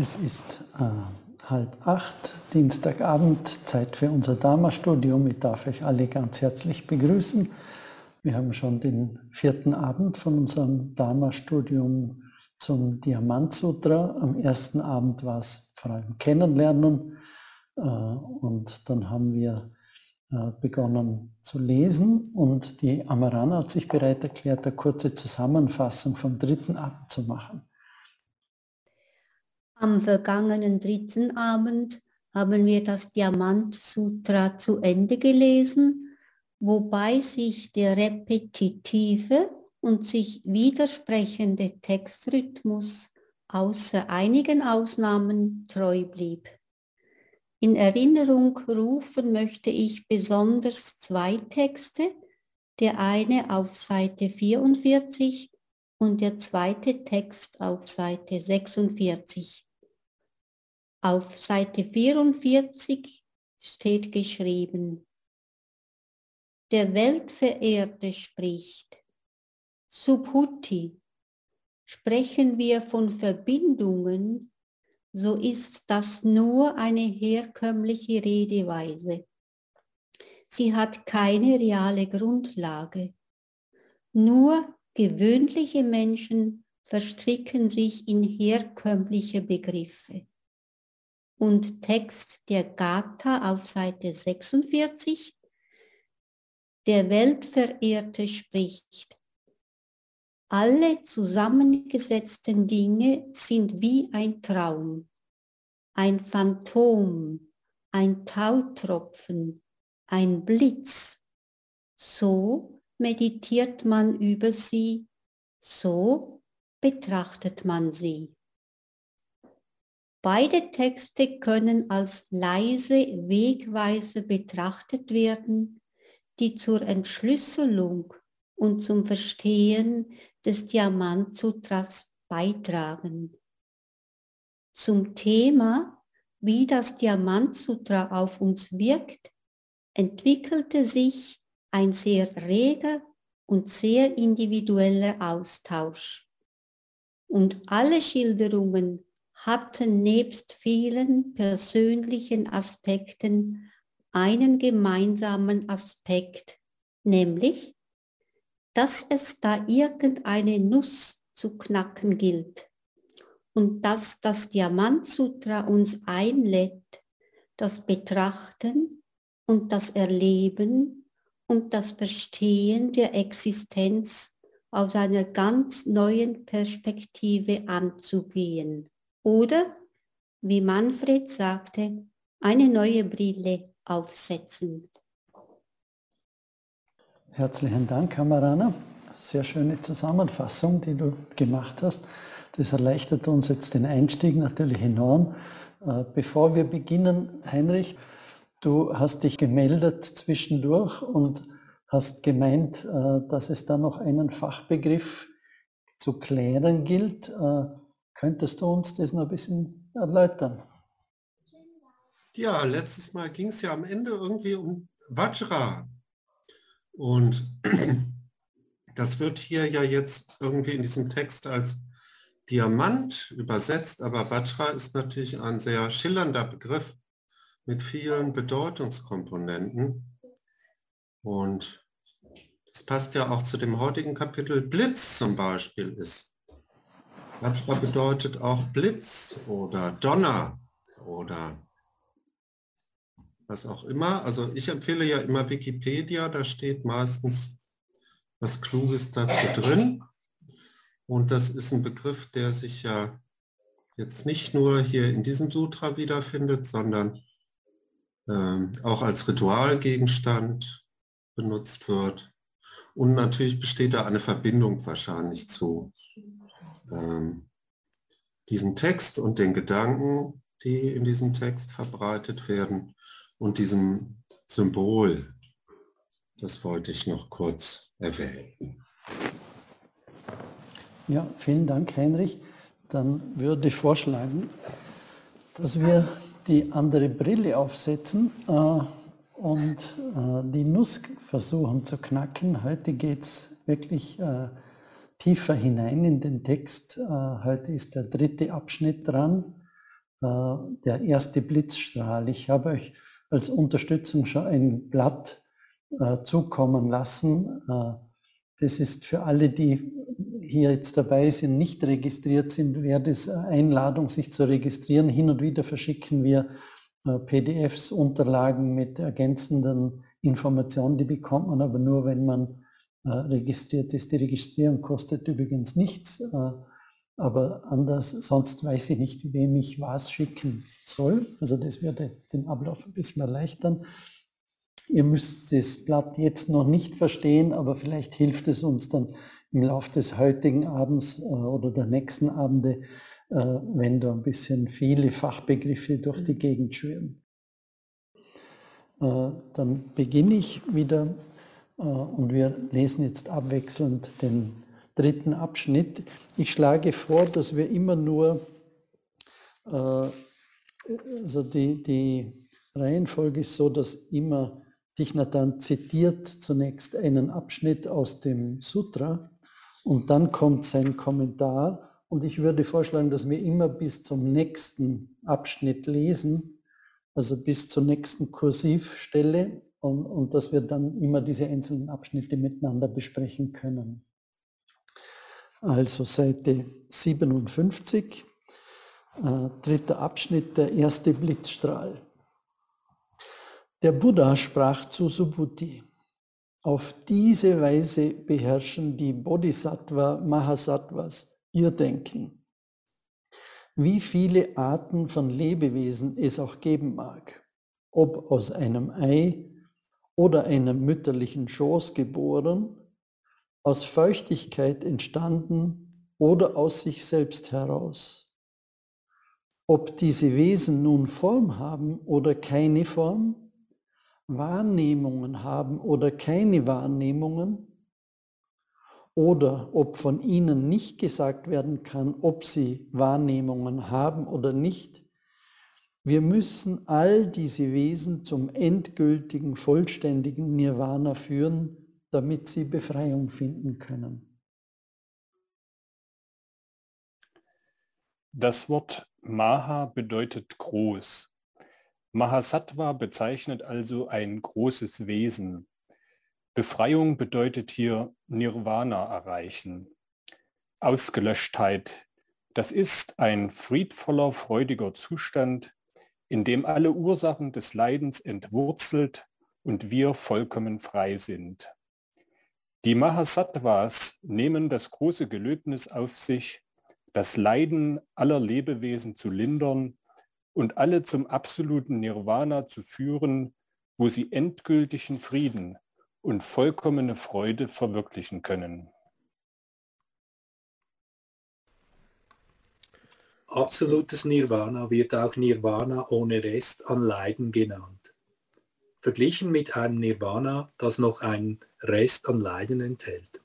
Es ist äh, halb acht, Dienstagabend, Zeit für unser Dharma-Studium. Ich darf euch alle ganz herzlich begrüßen. Wir haben schon den vierten Abend von unserem Dharma-Studium zum Diamant-Sutra. Am ersten Abend war es vor allem Kennenlernen äh, und dann haben wir äh, begonnen zu lesen und die Amarana hat sich bereit erklärt, eine kurze Zusammenfassung vom dritten Abend zu machen. Am vergangenen dritten Abend haben wir das Diamant Sutra zu Ende gelesen, wobei sich der repetitive und sich widersprechende Textrhythmus außer einigen Ausnahmen treu blieb. In Erinnerung rufen möchte ich besonders zwei Texte, der eine auf Seite 44 und der zweite Text auf Seite 46. Auf Seite 44 steht geschrieben, der Weltverehrte spricht, Subhuti, sprechen wir von Verbindungen, so ist das nur eine herkömmliche Redeweise. Sie hat keine reale Grundlage. Nur gewöhnliche Menschen verstricken sich in herkömmliche Begriffe und Text der Gatha auf Seite 46. Der Weltverehrte spricht, alle zusammengesetzten Dinge sind wie ein Traum, ein Phantom, ein Tautropfen, ein Blitz. So meditiert man über sie, so betrachtet man sie. Beide Texte können als leise Wegweise betrachtet werden, die zur Entschlüsselung und zum Verstehen des Diamantsutras beitragen. Zum Thema, wie das Diamantsutra auf uns wirkt, entwickelte sich ein sehr reger und sehr individueller Austausch. Und alle Schilderungen hatten nebst vielen persönlichen Aspekten einen gemeinsamen Aspekt, nämlich, dass es da irgendeine Nuss zu knacken gilt und dass das Diamantsutra uns einlädt, das Betrachten und das Erleben und das Verstehen der Existenz aus einer ganz neuen Perspektive anzugehen. Oder, wie Manfred sagte, eine neue Brille aufsetzen. Herzlichen Dank, Kamerana. Sehr schöne Zusammenfassung, die du gemacht hast. Das erleichtert uns jetzt den Einstieg natürlich enorm. Äh, bevor wir beginnen, Heinrich, du hast dich gemeldet zwischendurch und hast gemeint, äh, dass es da noch einen Fachbegriff zu klären gilt. Könntest du uns das noch ein bisschen erläutern? Ja, letztes Mal ging es ja am Ende irgendwie um Vajra. Und das wird hier ja jetzt irgendwie in diesem Text als Diamant übersetzt, aber Vajra ist natürlich ein sehr schillernder Begriff mit vielen Bedeutungskomponenten. Und das passt ja auch zu dem heutigen Kapitel. Blitz zum Beispiel ist Manchmal bedeutet auch Blitz oder Donner oder was auch immer. Also ich empfehle ja immer Wikipedia, da steht meistens was Kluges dazu drin. Und das ist ein Begriff, der sich ja jetzt nicht nur hier in diesem Sutra wiederfindet, sondern ähm, auch als Ritualgegenstand benutzt wird. Und natürlich besteht da eine Verbindung wahrscheinlich zu ähm, diesen Text und den Gedanken, die in diesem Text verbreitet werden und diesem Symbol. Das wollte ich noch kurz erwähnen. Ja, vielen Dank, Heinrich. Dann würde ich vorschlagen, dass wir die andere Brille aufsetzen äh, und äh, die Nuss versuchen zu knacken. Heute geht es wirklich äh, tiefer hinein in den Text. Äh, heute ist der dritte Abschnitt dran der erste Blitzstrahl. Ich habe euch als Unterstützung schon ein Blatt zukommen lassen. das ist für alle, die hier jetzt dabei sind, nicht registriert sind, wäre das Einladung, sich zu registrieren. Hin und wieder verschicken wir PDFs, Unterlagen mit ergänzenden Informationen, die bekommt man aber nur, wenn man äh, registriert ist. Die Registrierung kostet übrigens nichts, äh, aber anders, sonst weiß ich nicht, wem ich was schicken soll. Also das würde den Ablauf ein bisschen erleichtern. Ihr müsst das Blatt jetzt noch nicht verstehen, aber vielleicht hilft es uns dann im Laufe des heutigen Abends äh, oder der nächsten Abende, äh, wenn da ein bisschen viele Fachbegriffe durch die Gegend schwirren. Äh, dann beginne ich wieder äh, und wir lesen jetzt abwechselnd den dritten Abschnitt. Ich schlage vor, dass wir immer nur, äh, also die, die Reihenfolge ist so, dass immer Dichnatan zitiert zunächst einen Abschnitt aus dem Sutra und dann kommt sein Kommentar und ich würde vorschlagen, dass wir immer bis zum nächsten Abschnitt lesen also bis zur nächsten Kursivstelle und, und dass wir dann immer diese einzelnen Abschnitte miteinander besprechen können. Also Seite 57, äh, dritter Abschnitt, der erste Blitzstrahl. Der Buddha sprach zu Subhuti, auf diese Weise beherrschen die Bodhisattva Mahasattvas ihr Denken wie viele Arten von Lebewesen es auch geben mag, ob aus einem Ei oder einem mütterlichen Schoß geboren, aus Feuchtigkeit entstanden oder aus sich selbst heraus. Ob diese Wesen nun Form haben oder keine Form, Wahrnehmungen haben oder keine Wahrnehmungen, oder ob von ihnen nicht gesagt werden kann, ob sie Wahrnehmungen haben oder nicht. Wir müssen all diese Wesen zum endgültigen, vollständigen Nirvana führen, damit sie Befreiung finden können. Das Wort Maha bedeutet groß. Mahasattva bezeichnet also ein großes Wesen, Befreiung bedeutet hier Nirvana erreichen. Ausgelöschtheit, das ist ein friedvoller, freudiger Zustand, in dem alle Ursachen des Leidens entwurzelt und wir vollkommen frei sind. Die Mahasattvas nehmen das große Gelöbnis auf sich, das Leiden aller Lebewesen zu lindern und alle zum absoluten Nirvana zu führen, wo sie endgültigen Frieden, und vollkommene Freude verwirklichen können. Absolutes Nirvana wird auch Nirvana ohne Rest an Leiden genannt. Verglichen mit einem Nirvana, das noch einen Rest an Leiden enthält.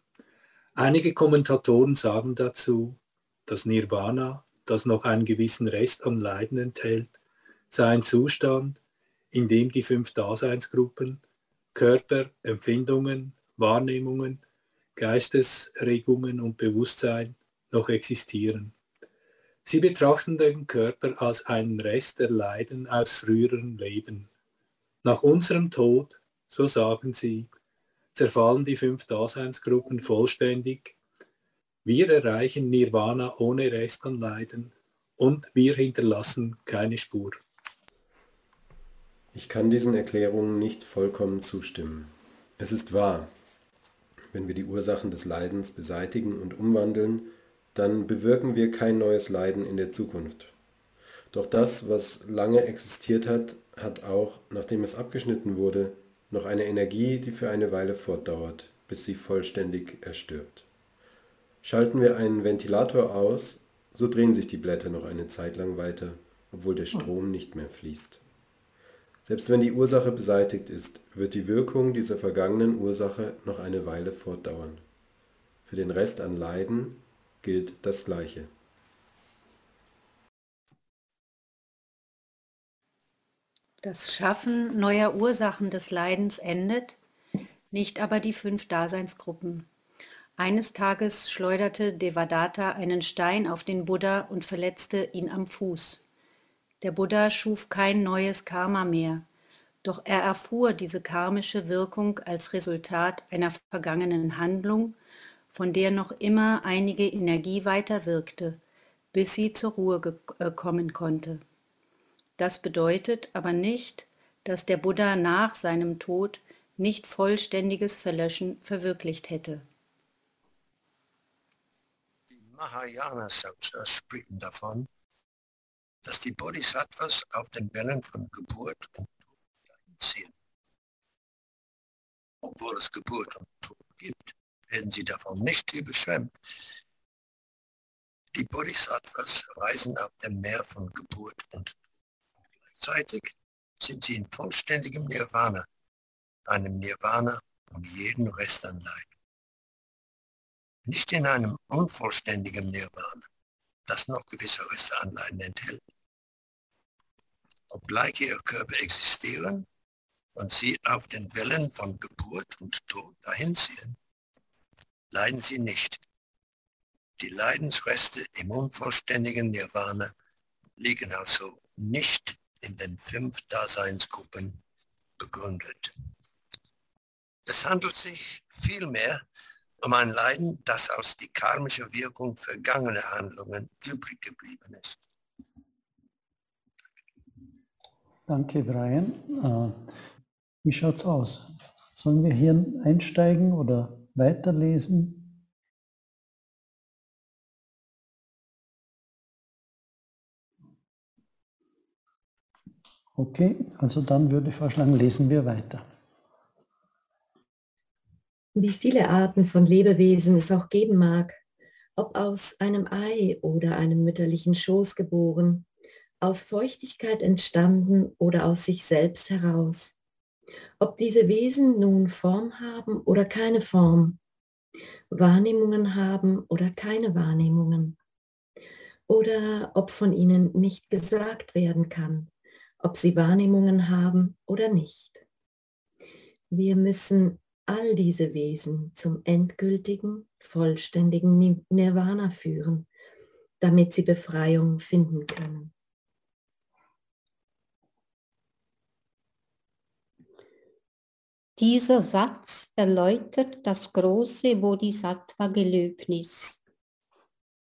Einige Kommentatoren sagen dazu, dass Nirvana, das noch einen gewissen Rest an Leiden enthält, sei ein Zustand, in dem die fünf Daseinsgruppen Körper, Empfindungen, Wahrnehmungen, Geistesregungen und Bewusstsein noch existieren. Sie betrachten den Körper als einen Rest der Leiden aus früheren Leben. Nach unserem Tod, so sagen sie, zerfallen die fünf Daseinsgruppen vollständig. Wir erreichen Nirvana ohne Rest an Leiden und wir hinterlassen keine Spur. Ich kann diesen Erklärungen nicht vollkommen zustimmen. Es ist wahr, wenn wir die Ursachen des Leidens beseitigen und umwandeln, dann bewirken wir kein neues Leiden in der Zukunft. Doch das, was lange existiert hat, hat auch, nachdem es abgeschnitten wurde, noch eine Energie, die für eine Weile fortdauert, bis sie vollständig erstirbt. Schalten wir einen Ventilator aus, so drehen sich die Blätter noch eine Zeit lang weiter, obwohl der Strom nicht mehr fließt. Selbst wenn die Ursache beseitigt ist, wird die Wirkung dieser vergangenen Ursache noch eine Weile fortdauern. Für den Rest an Leiden gilt das Gleiche. Das Schaffen neuer Ursachen des Leidens endet, nicht aber die fünf Daseinsgruppen. Eines Tages schleuderte Devadatta einen Stein auf den Buddha und verletzte ihn am Fuß. Der Buddha schuf kein neues Karma mehr, doch er erfuhr diese karmische Wirkung als Resultat einer vergangenen Handlung, von der noch immer einige Energie weiterwirkte, bis sie zur Ruhe äh, kommen konnte. Das bedeutet aber nicht, dass der Buddha nach seinem Tod nicht vollständiges Verlöschen verwirklicht hätte. Die Mahayanas sprechen davon, dass die Bodhisattvas auf den Wellen von Geburt und Tod ziehen. Obwohl es Geburt und Tod gibt, werden sie davon nicht überschwemmt. Die Bodhisattvas reisen auf dem Meer von Geburt und. Gleichzeitig sind sie in vollständigem Nirvana, einem Nirvana um jeden Rest an Leid. Nicht in einem unvollständigen Nirvana, das noch gewisse Reste an Leiden enthält. Obgleich ihre Körper existieren und sie auf den Wellen von Geburt und Tod dahinziehen, leiden sie nicht. Die Leidensreste im unvollständigen Nirvana liegen also nicht in den fünf Daseinsgruppen begründet. Es handelt sich vielmehr um ein Leiden, das aus die karmische Wirkung vergangener Handlungen übrig geblieben ist. Danke, Brian. Äh, wie schaut's aus? Sollen wir hier einsteigen oder weiterlesen? Okay, also dann würde ich vorschlagen, lesen wir weiter. Wie viele Arten von Lebewesen es auch geben mag, ob aus einem Ei oder einem mütterlichen Schoß geboren, aus Feuchtigkeit entstanden oder aus sich selbst heraus. Ob diese Wesen nun Form haben oder keine Form, Wahrnehmungen haben oder keine Wahrnehmungen, oder ob von ihnen nicht gesagt werden kann, ob sie Wahrnehmungen haben oder nicht. Wir müssen all diese Wesen zum endgültigen, vollständigen Nirvana führen, damit sie Befreiung finden können. Dieser Satz erläutert das große Bodhisattva-Gelöbnis.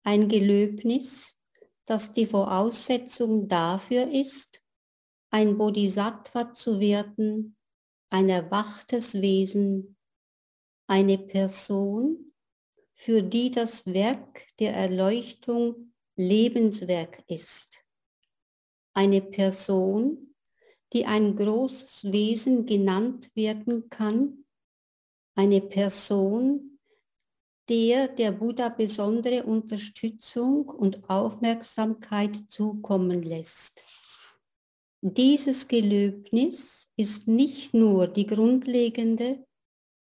Ein Gelöbnis, das die Voraussetzung dafür ist, ein Bodhisattva zu werden, ein erwachtes Wesen, eine Person, für die das Werk der Erleuchtung Lebenswerk ist. Eine Person, die ein großes Wesen genannt werden kann, eine Person, der der Buddha besondere Unterstützung und Aufmerksamkeit zukommen lässt. Dieses Gelöbnis ist nicht nur die grundlegende,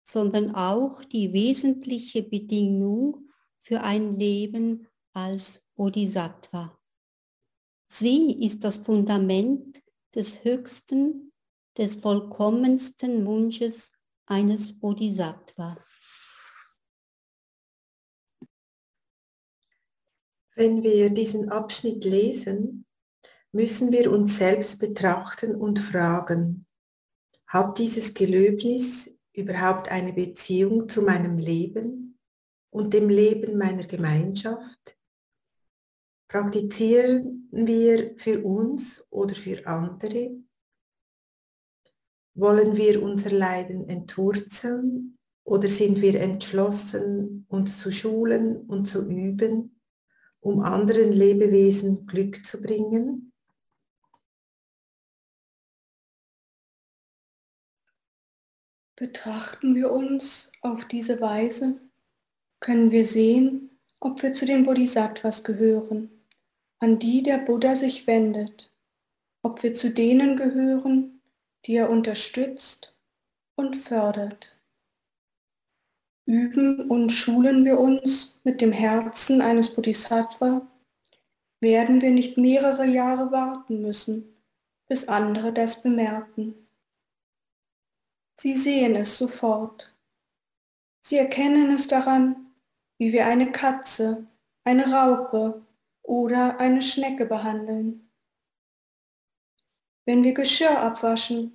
sondern auch die wesentliche Bedingung für ein Leben als Bodhisattva. Sie ist das Fundament des höchsten, des vollkommensten Wunsches eines Bodhisattva. Wenn wir diesen Abschnitt lesen, müssen wir uns selbst betrachten und fragen, hat dieses Gelöbnis überhaupt eine Beziehung zu meinem Leben und dem Leben meiner Gemeinschaft? Praktizieren wir für uns oder für andere? Wollen wir unser Leiden entwurzeln oder sind wir entschlossen, uns zu schulen und zu üben, um anderen Lebewesen Glück zu bringen? Betrachten wir uns auf diese Weise, können wir sehen, ob wir zu den Bodhisattvas gehören, an die der Buddha sich wendet, ob wir zu denen gehören, die er unterstützt und fördert. Üben und schulen wir uns mit dem Herzen eines Bodhisattva, werden wir nicht mehrere Jahre warten müssen, bis andere das bemerken. Sie sehen es sofort. Sie erkennen es daran, wie wir eine Katze, eine Raupe oder eine Schnecke behandeln. Wenn wir Geschirr abwaschen,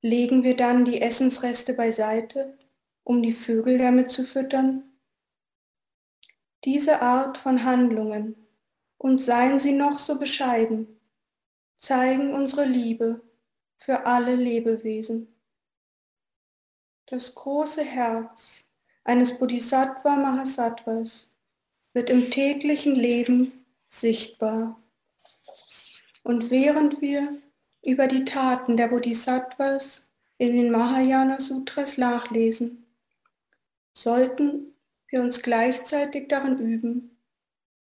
legen wir dann die Essensreste beiseite, um die Vögel damit zu füttern? Diese Art von Handlungen, und seien sie noch so bescheiden, zeigen unsere Liebe für alle Lebewesen. Das große Herz eines Bodhisattva Mahasattvas wird im täglichen Leben sichtbar. Und während wir über die Taten der Bodhisattvas in den Mahayana Sutras nachlesen, sollten wir uns gleichzeitig darin üben,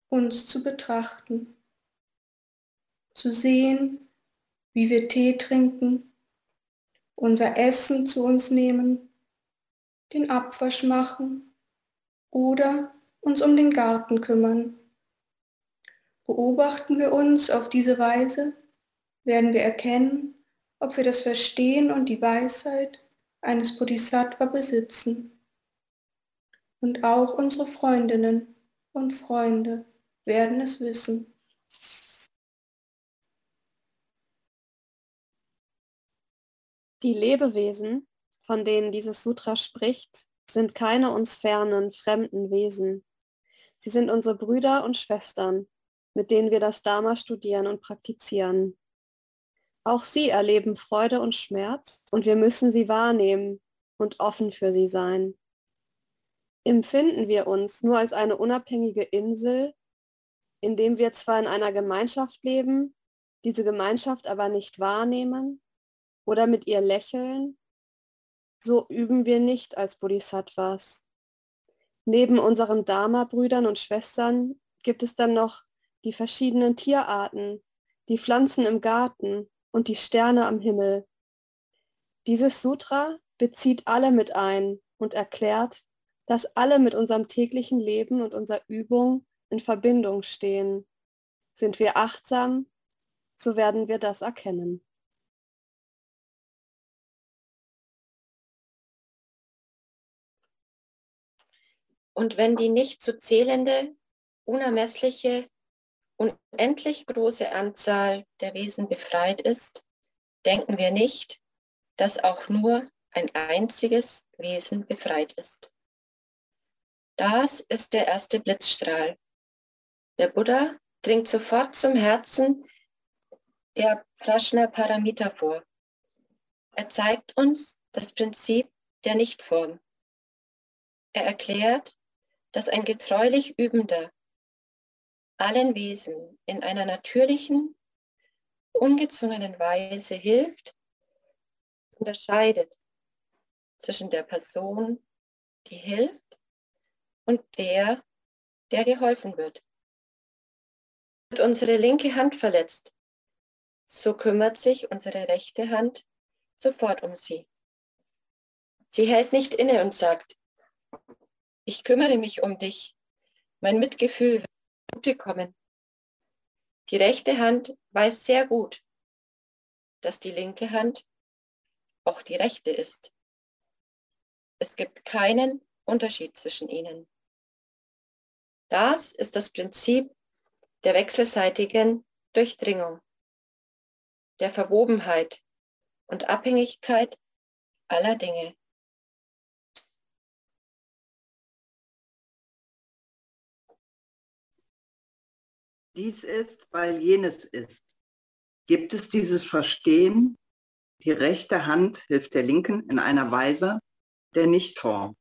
uns zu betrachten, zu sehen, wie wir Tee trinken, unser Essen zu uns nehmen, den Abwasch machen oder uns um den Garten kümmern. Beobachten wir uns auf diese Weise, werden wir erkennen, ob wir das Verstehen und die Weisheit eines Bodhisattva besitzen. Und auch unsere Freundinnen und Freunde werden es wissen. Die Lebewesen, von denen dieses Sutra spricht, sind keine uns fernen, fremden Wesen. Sie sind unsere Brüder und Schwestern, mit denen wir das Dharma studieren und praktizieren. Auch sie erleben Freude und Schmerz und wir müssen sie wahrnehmen und offen für sie sein. Empfinden wir uns nur als eine unabhängige Insel, in dem wir zwar in einer Gemeinschaft leben, diese Gemeinschaft aber nicht wahrnehmen oder mit ihr lächeln, so üben wir nicht als Bodhisattvas. Neben unseren Dharma-Brüdern und Schwestern gibt es dann noch die verschiedenen Tierarten, die Pflanzen im Garten und die Sterne am Himmel. Dieses Sutra bezieht alle mit ein und erklärt, dass alle mit unserem täglichen Leben und unserer Übung in Verbindung stehen. Sind wir achtsam, so werden wir das erkennen. Und wenn die nicht zu zählende, unermessliche, unendlich große Anzahl der Wesen befreit ist, denken wir nicht, dass auch nur ein einziges Wesen befreit ist. Das ist der erste Blitzstrahl. Der Buddha dringt sofort zum Herzen der Prashna Paramita vor. Er zeigt uns das Prinzip der Nichtform. Er erklärt, dass ein getreulich Übender allen Wesen in einer natürlichen, ungezwungenen Weise hilft, unterscheidet zwischen der Person, die hilft, und der, der geholfen wird. Wird unsere linke Hand verletzt, so kümmert sich unsere rechte Hand sofort um sie. Sie hält nicht inne und sagt, ich kümmere mich um dich. Mein Mitgefühl wird zugute kommen. Die rechte Hand weiß sehr gut, dass die linke Hand auch die rechte ist. Es gibt keinen Unterschied zwischen ihnen. Das ist das Prinzip der wechselseitigen Durchdringung, der Verwobenheit und Abhängigkeit aller Dinge. Dies ist, weil jenes ist. Gibt es dieses Verstehen, die rechte Hand hilft der linken in einer Weise der Nichtform.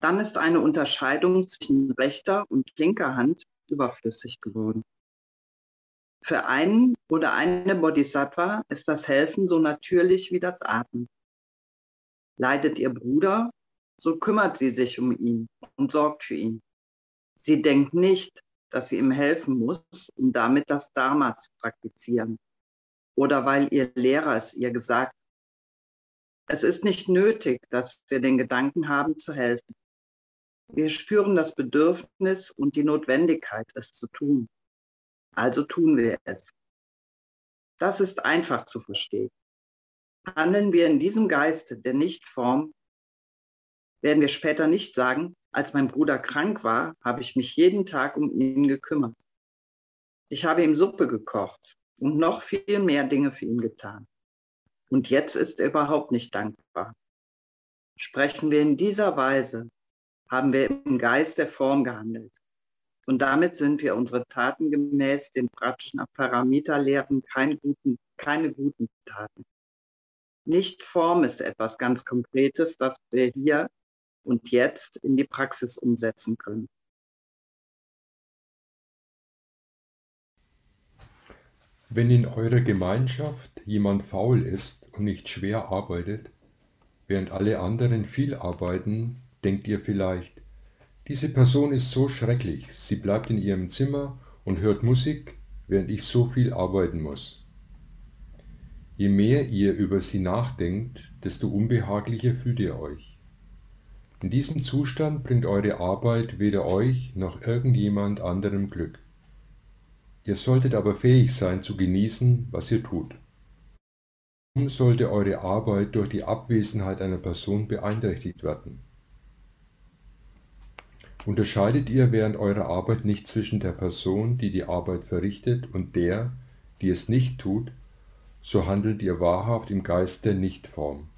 Dann ist eine Unterscheidung zwischen rechter und linker Hand überflüssig geworden. Für einen oder eine Bodhisattva ist das Helfen so natürlich wie das Atmen. Leidet ihr Bruder, so kümmert sie sich um ihn und sorgt für ihn. Sie denkt nicht, dass sie ihm helfen muss, um damit das Dharma zu praktizieren. Oder weil ihr Lehrer es ihr gesagt hat. Es ist nicht nötig, dass wir den Gedanken haben zu helfen. Wir spüren das Bedürfnis und die Notwendigkeit, es zu tun. Also tun wir es. Das ist einfach zu verstehen. Handeln wir in diesem Geiste der Nichtform, werden wir später nicht sagen, als mein Bruder krank war, habe ich mich jeden Tag um ihn gekümmert. Ich habe ihm Suppe gekocht und noch viel mehr Dinge für ihn getan. Und jetzt ist er überhaupt nicht dankbar. Sprechen wir in dieser Weise, haben wir im Geist der Form gehandelt. Und damit sind wir unsere Taten gemäß den praktischen Parameterlehren keine guten, keine guten Taten. Nicht Form ist etwas ganz Konkretes, das wir hier und jetzt in die Praxis umsetzen können. Wenn in eurer Gemeinschaft jemand faul ist und nicht schwer arbeitet, während alle anderen viel arbeiten, denkt ihr vielleicht, diese Person ist so schrecklich, sie bleibt in ihrem Zimmer und hört Musik, während ich so viel arbeiten muss. Je mehr ihr über sie nachdenkt, desto unbehaglicher fühlt ihr euch. In diesem Zustand bringt eure Arbeit weder euch noch irgendjemand anderem Glück. Ihr solltet aber fähig sein zu genießen, was ihr tut. Warum sollte eure Arbeit durch die Abwesenheit einer Person beeinträchtigt werden? Unterscheidet ihr während eurer Arbeit nicht zwischen der Person, die die Arbeit verrichtet, und der, die es nicht tut, so handelt ihr wahrhaft im Geist der Nichtform.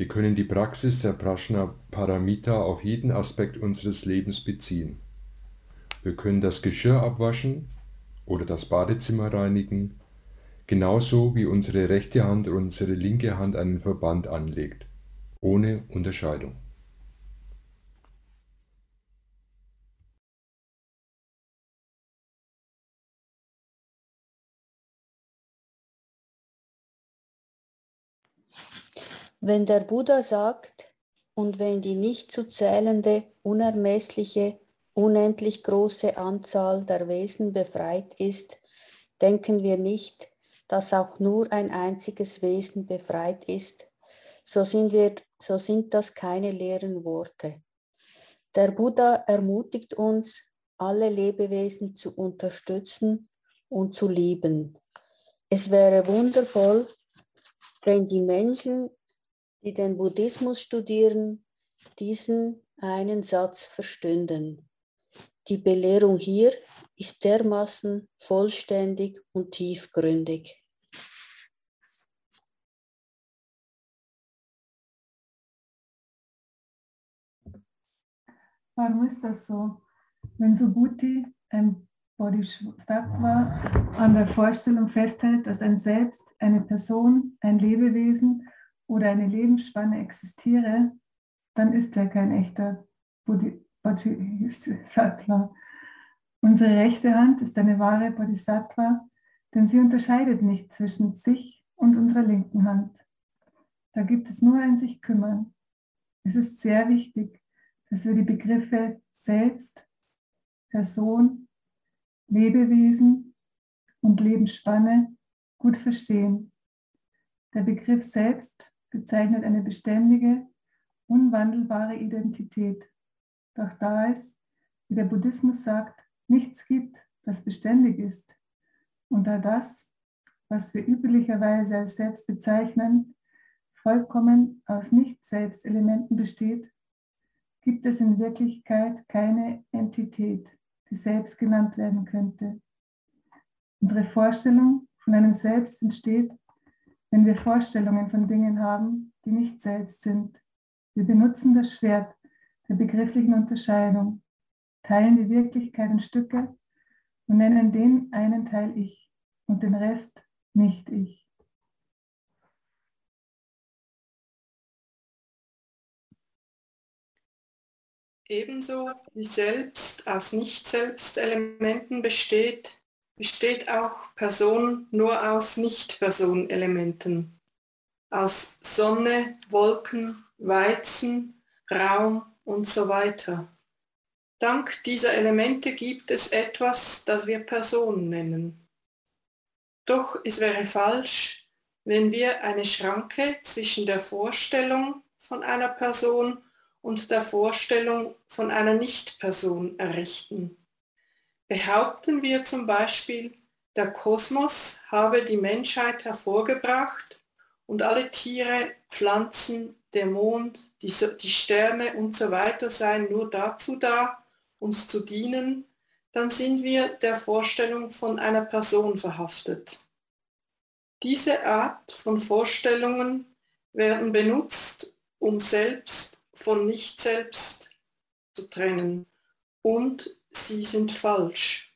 Wir können die Praxis der Prajna Paramita auf jeden Aspekt unseres Lebens beziehen. Wir können das Geschirr abwaschen oder das Badezimmer reinigen, genauso wie unsere rechte Hand und unsere linke Hand einen Verband anlegt, ohne Unterscheidung. Wenn der Buddha sagt, und wenn die nicht zu zählende, unermessliche, unendlich große Anzahl der Wesen befreit ist, denken wir nicht, dass auch nur ein einziges Wesen befreit ist, so sind, wir, so sind das keine leeren Worte. Der Buddha ermutigt uns, alle Lebewesen zu unterstützen und zu lieben. Es wäre wundervoll, wenn die Menschen die den Buddhismus studieren, diesen einen Satz verstünden. Die Belehrung hier ist dermaßen vollständig und tiefgründig. Warum ist das so? Wenn Subhuti, ein Bodhisattva, an der Vorstellung festhält, dass ein Selbst, eine Person, ein Lebewesen oder eine Lebensspanne existiere, dann ist er kein echter Bodhisattva. Unsere rechte Hand ist eine wahre Bodhisattva, denn sie unterscheidet nicht zwischen sich und unserer linken Hand. Da gibt es nur ein sich kümmern. Es ist sehr wichtig, dass wir die Begriffe Selbst, Person, Lebewesen und Lebensspanne gut verstehen. Der Begriff Selbst bezeichnet eine beständige, unwandelbare Identität. Doch da es, wie der Buddhismus sagt, nichts gibt, das beständig ist, und da das, was wir üblicherweise als Selbst bezeichnen, vollkommen aus Nicht-Selbst-Elementen besteht, gibt es in Wirklichkeit keine Entität, die Selbst genannt werden könnte. Unsere Vorstellung von einem Selbst entsteht wenn wir Vorstellungen von Dingen haben, die nicht selbst sind. Wir benutzen das Schwert der begrifflichen Unterscheidung, teilen die Wirklichkeit in Stücke und nennen den einen Teil ich und den Rest nicht ich. Ebenso wie Selbst aus Nicht-Selbst-Elementen besteht, besteht auch Person nur aus Nicht-Person-Elementen, aus Sonne, Wolken, Weizen, Raum und so weiter. Dank dieser Elemente gibt es etwas, das wir Person nennen. Doch es wäre falsch, wenn wir eine Schranke zwischen der Vorstellung von einer Person und der Vorstellung von einer Nicht-Person errichten. Behaupten wir zum Beispiel, der Kosmos habe die Menschheit hervorgebracht und alle Tiere, Pflanzen, der Mond, die, die Sterne und so weiter seien nur dazu da, uns zu dienen, dann sind wir der Vorstellung von einer Person verhaftet. Diese Art von Vorstellungen werden benutzt, um selbst von Nicht-Selbst zu trennen und sie sind falsch.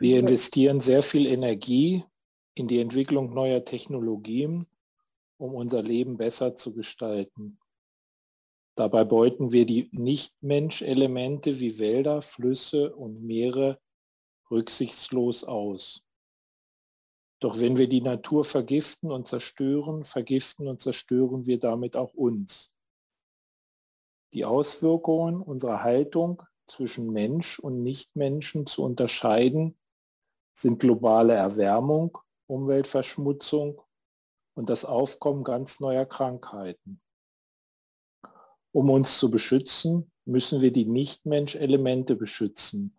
Wir investieren sehr viel Energie in die Entwicklung neuer Technologien, um unser Leben besser zu gestalten. Dabei beuten wir die Nicht-Mensch-Elemente wie Wälder, Flüsse und Meere rücksichtslos aus. Doch wenn wir die Natur vergiften und zerstören, vergiften und zerstören wir damit auch uns. Die Auswirkungen unserer Haltung zwischen Mensch und Nichtmenschen zu unterscheiden, sind globale Erwärmung, Umweltverschmutzung und das Aufkommen ganz neuer Krankheiten. Um uns zu beschützen, müssen wir die Nichtmensch-Elemente beschützen.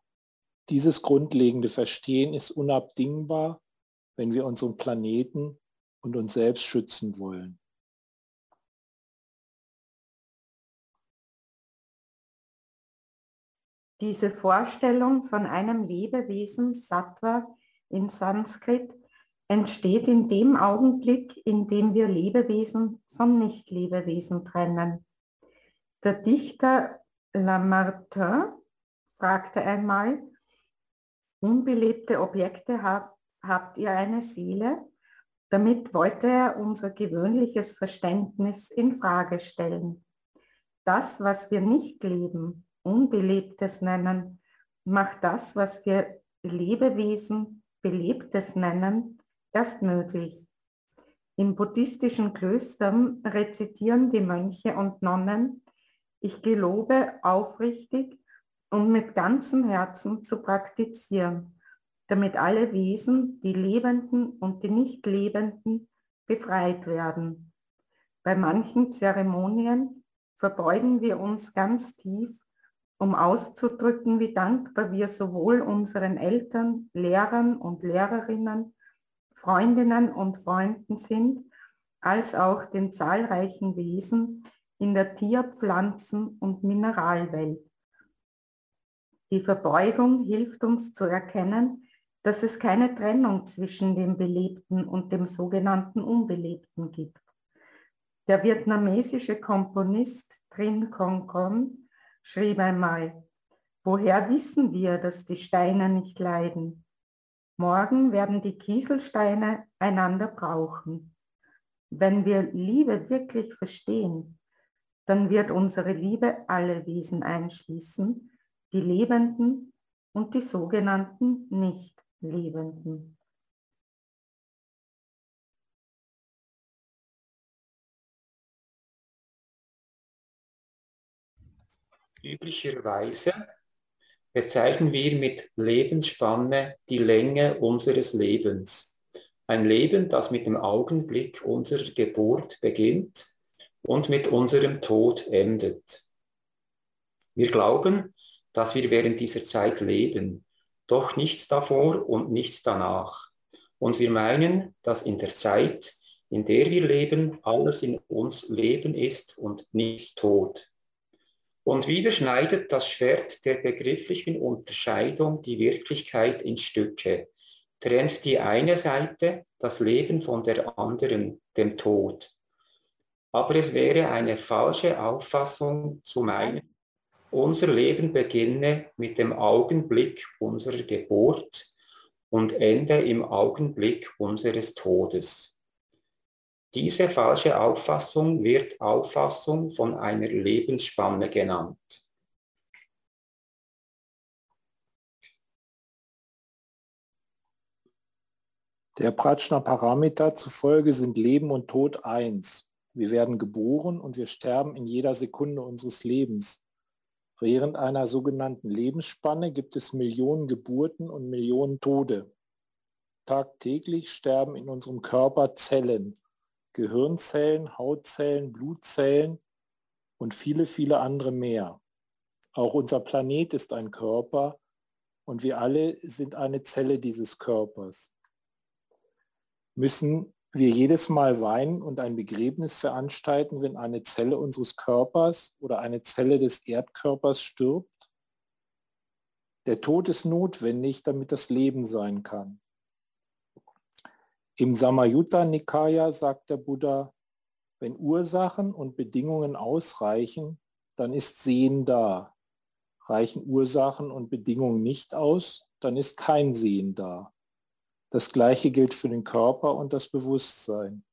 Dieses grundlegende Verstehen ist unabdingbar, wenn wir unseren Planeten und uns selbst schützen wollen. Diese Vorstellung von einem Lebewesen, Sattva in Sanskrit, entsteht in dem Augenblick, in dem wir Lebewesen von Nicht-Lebewesen trennen. Der Dichter Lamartine fragte einmal, unbelebte Objekte hab, habt ihr eine Seele? Damit wollte er unser gewöhnliches Verständnis in Frage stellen. Das, was wir nicht leben, Unbelebtes nennen, macht das, was wir Lebewesen Belebtes nennen, erst möglich. In buddhistischen Klöstern rezitieren die Mönche und Nonnen ich gelobe aufrichtig und mit ganzem Herzen zu praktizieren, damit alle Wesen, die Lebenden und die Nicht-Lebenden, befreit werden. Bei manchen Zeremonien verbeugen wir uns ganz tief, um auszudrücken, wie dankbar wir sowohl unseren Eltern, Lehrern und Lehrerinnen, Freundinnen und Freunden sind, als auch den zahlreichen Wesen, in der Tier-, Pflanzen- und Mineralwelt. Die Verbeugung hilft uns zu erkennen, dass es keine Trennung zwischen dem Belebten und dem sogenannten Unbelebten gibt. Der vietnamesische Komponist Trin Kong Kon schrieb einmal, woher wissen wir, dass die Steine nicht leiden? Morgen werden die Kieselsteine einander brauchen. Wenn wir Liebe wirklich verstehen, dann wird unsere Liebe alle Wesen einschließen, die Lebenden und die sogenannten Nicht-Lebenden. Üblicherweise bezeichnen wir mit Lebensspanne die Länge unseres Lebens. Ein Leben, das mit dem Augenblick unserer Geburt beginnt und mit unserem Tod endet. Wir glauben, dass wir während dieser Zeit leben, doch nicht davor und nicht danach. Und wir meinen, dass in der Zeit, in der wir leben, alles in uns Leben ist und nicht Tod. Und wieder schneidet das Schwert der begrifflichen Unterscheidung die Wirklichkeit in Stücke, trennt die eine Seite das Leben von der anderen, dem Tod. Aber es wäre eine falsche Auffassung zu meinen, unser Leben beginne mit dem Augenblick unserer Geburt und ende im Augenblick unseres Todes. Diese falsche Auffassung wird Auffassung von einer Lebensspanne genannt. Der Pratschner Parameter zufolge sind Leben und Tod eins. Wir werden geboren und wir sterben in jeder Sekunde unseres Lebens. Während einer sogenannten Lebensspanne gibt es Millionen Geburten und Millionen Tode. Tagtäglich sterben in unserem Körper Zellen, Gehirnzellen, Hautzellen, Blutzellen und viele, viele andere mehr. Auch unser Planet ist ein Körper und wir alle sind eine Zelle dieses Körpers. Müssen wir jedes Mal weinen und ein Begräbnis veranstalten, wenn eine Zelle unseres Körpers oder eine Zelle des Erdkörpers stirbt? Der Tod ist notwendig, damit das Leben sein kann. Im Samayutta Nikaya sagt der Buddha, wenn Ursachen und Bedingungen ausreichen, dann ist Sehen da. Reichen Ursachen und Bedingungen nicht aus, dann ist kein Sehen da. Das Gleiche gilt für den Körper und das Bewusstsein.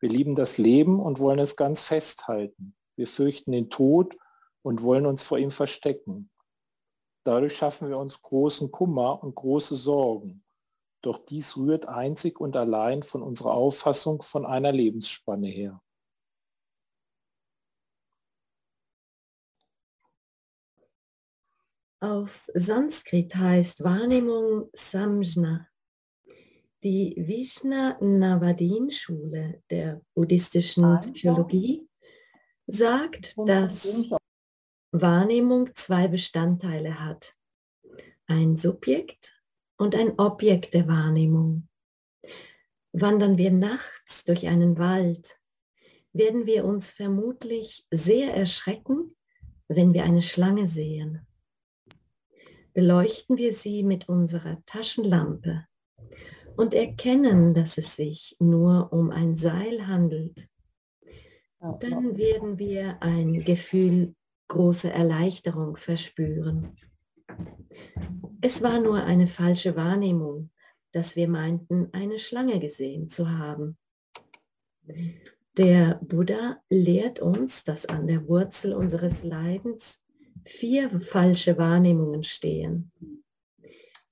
Wir lieben das Leben und wollen es ganz festhalten. Wir fürchten den Tod und wollen uns vor ihm verstecken. Dadurch schaffen wir uns großen Kummer und große Sorgen. Doch dies rührt einzig und allein von unserer Auffassung von einer Lebensspanne her. Auf Sanskrit heißt Wahrnehmung Samjna. Die Vishna Navadin Schule der buddhistischen Psychologie sagt, dass Wahrnehmung zwei Bestandteile hat. Ein Subjekt und ein Objekt der Wahrnehmung. Wandern wir nachts durch einen Wald, werden wir uns vermutlich sehr erschrecken, wenn wir eine Schlange sehen. Beleuchten wir sie mit unserer Taschenlampe und erkennen, dass es sich nur um ein Seil handelt, dann werden wir ein Gefühl großer Erleichterung verspüren. Es war nur eine falsche Wahrnehmung, dass wir meinten, eine Schlange gesehen zu haben. Der Buddha lehrt uns, dass an der Wurzel unseres Leidens vier falsche Wahrnehmungen stehen.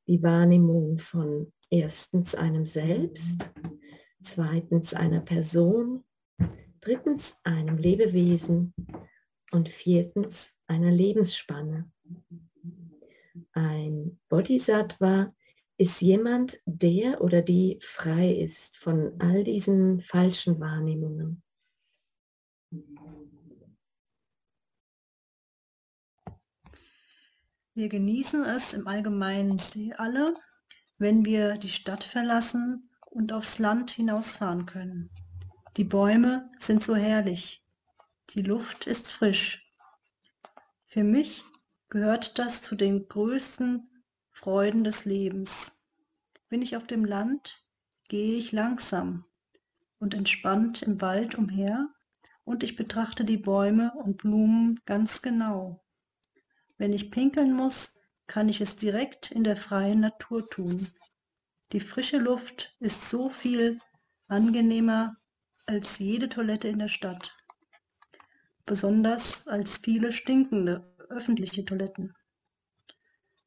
Die Wahrnehmung von erstens einem selbst, zweitens einer Person, drittens einem Lebewesen und viertens einer Lebensspanne. Ein Bodhisattva ist jemand, der oder die frei ist von all diesen falschen Wahrnehmungen. Wir genießen es im Allgemeinen sehr alle, wenn wir die Stadt verlassen und aufs Land hinausfahren können. Die Bäume sind so herrlich. Die Luft ist frisch. Für mich gehört das zu den größten Freuden des Lebens. Bin ich auf dem Land, gehe ich langsam und entspannt im Wald umher und ich betrachte die Bäume und Blumen ganz genau. Wenn ich pinkeln muss, kann ich es direkt in der freien Natur tun. Die frische Luft ist so viel angenehmer als jede Toilette in der Stadt, besonders als viele stinkende öffentliche Toiletten.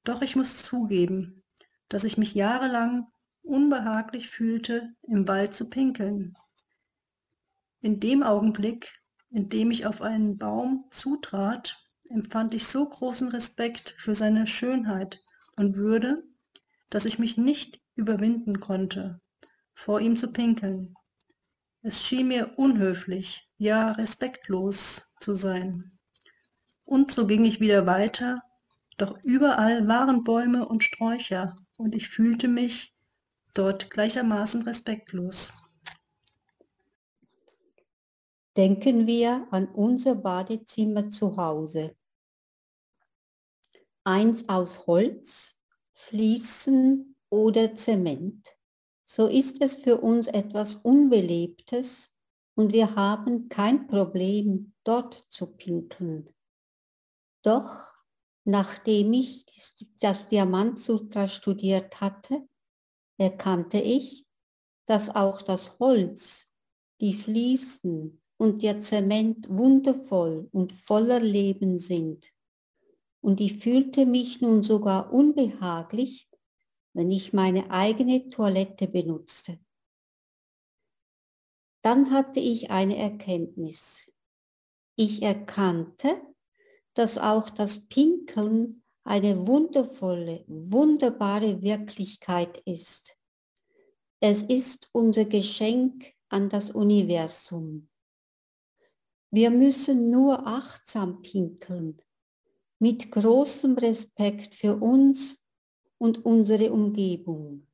Doch ich muss zugeben, dass ich mich jahrelang unbehaglich fühlte, im Wald zu pinkeln. In dem Augenblick, in dem ich auf einen Baum zutrat, empfand ich so großen Respekt für seine Schönheit und Würde, dass ich mich nicht überwinden konnte, vor ihm zu pinkeln. Es schien mir unhöflich, ja respektlos zu sein. Und so ging ich wieder weiter, doch überall waren Bäume und Sträucher und ich fühlte mich dort gleichermaßen respektlos. Denken wir an unser Badezimmer zu Hause. Eins aus Holz, Fliesen oder Zement. So ist es für uns etwas Unbelebtes und wir haben kein Problem, dort zu pinkeln. Doch nachdem ich das Diamantsutra studiert hatte, erkannte ich, dass auch das Holz, die Fliesen und der Zement wundervoll und voller Leben sind. Und ich fühlte mich nun sogar unbehaglich, wenn ich meine eigene Toilette benutzte. Dann hatte ich eine Erkenntnis. Ich erkannte, dass auch das Pinkeln eine wundervolle, wunderbare Wirklichkeit ist. Es ist unser Geschenk an das Universum. Wir müssen nur achtsam pinkeln, mit großem Respekt für uns und unsere Umgebung.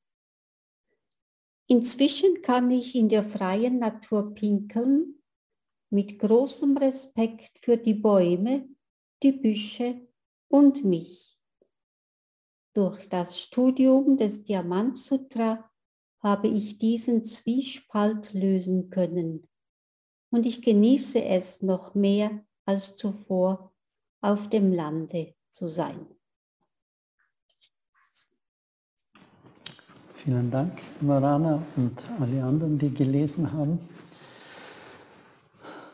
Inzwischen kann ich in der freien Natur pinkeln, mit großem Respekt für die Bäume, die Büsche und mich. Durch das Studium des Diamantsutra habe ich diesen Zwiespalt lösen können und ich genieße es noch mehr als zuvor auf dem Lande zu sein. Vielen Dank, Marana und alle anderen, die gelesen haben.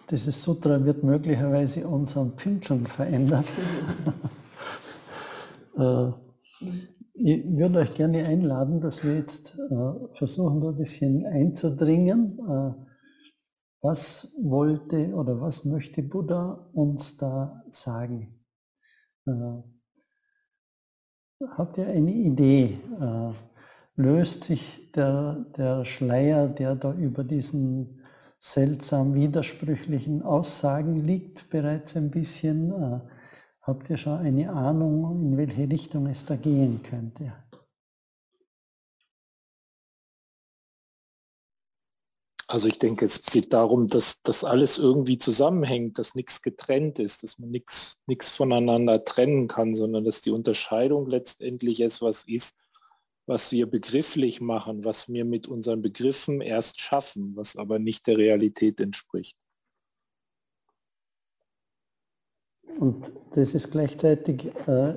Dieses Sutra wird möglicherweise unseren Pinkeln verändern. Äh, ich würde euch gerne einladen, dass wir jetzt äh, versuchen, ein bisschen einzudringen. Äh, was wollte oder was möchte Buddha uns da sagen? Habt ihr eine Idee? löst sich der, der Schleier, der da über diesen seltsam widersprüchlichen Aussagen liegt, bereits ein bisschen. Äh, habt ihr schon eine Ahnung, in welche Richtung es da gehen könnte? Also ich denke, es geht darum, dass das alles irgendwie zusammenhängt, dass nichts getrennt ist, dass man nichts, nichts voneinander trennen kann, sondern dass die Unterscheidung letztendlich etwas ist, was wir begrifflich machen, was wir mit unseren Begriffen erst schaffen, was aber nicht der Realität entspricht. Und das ist gleichzeitig, äh,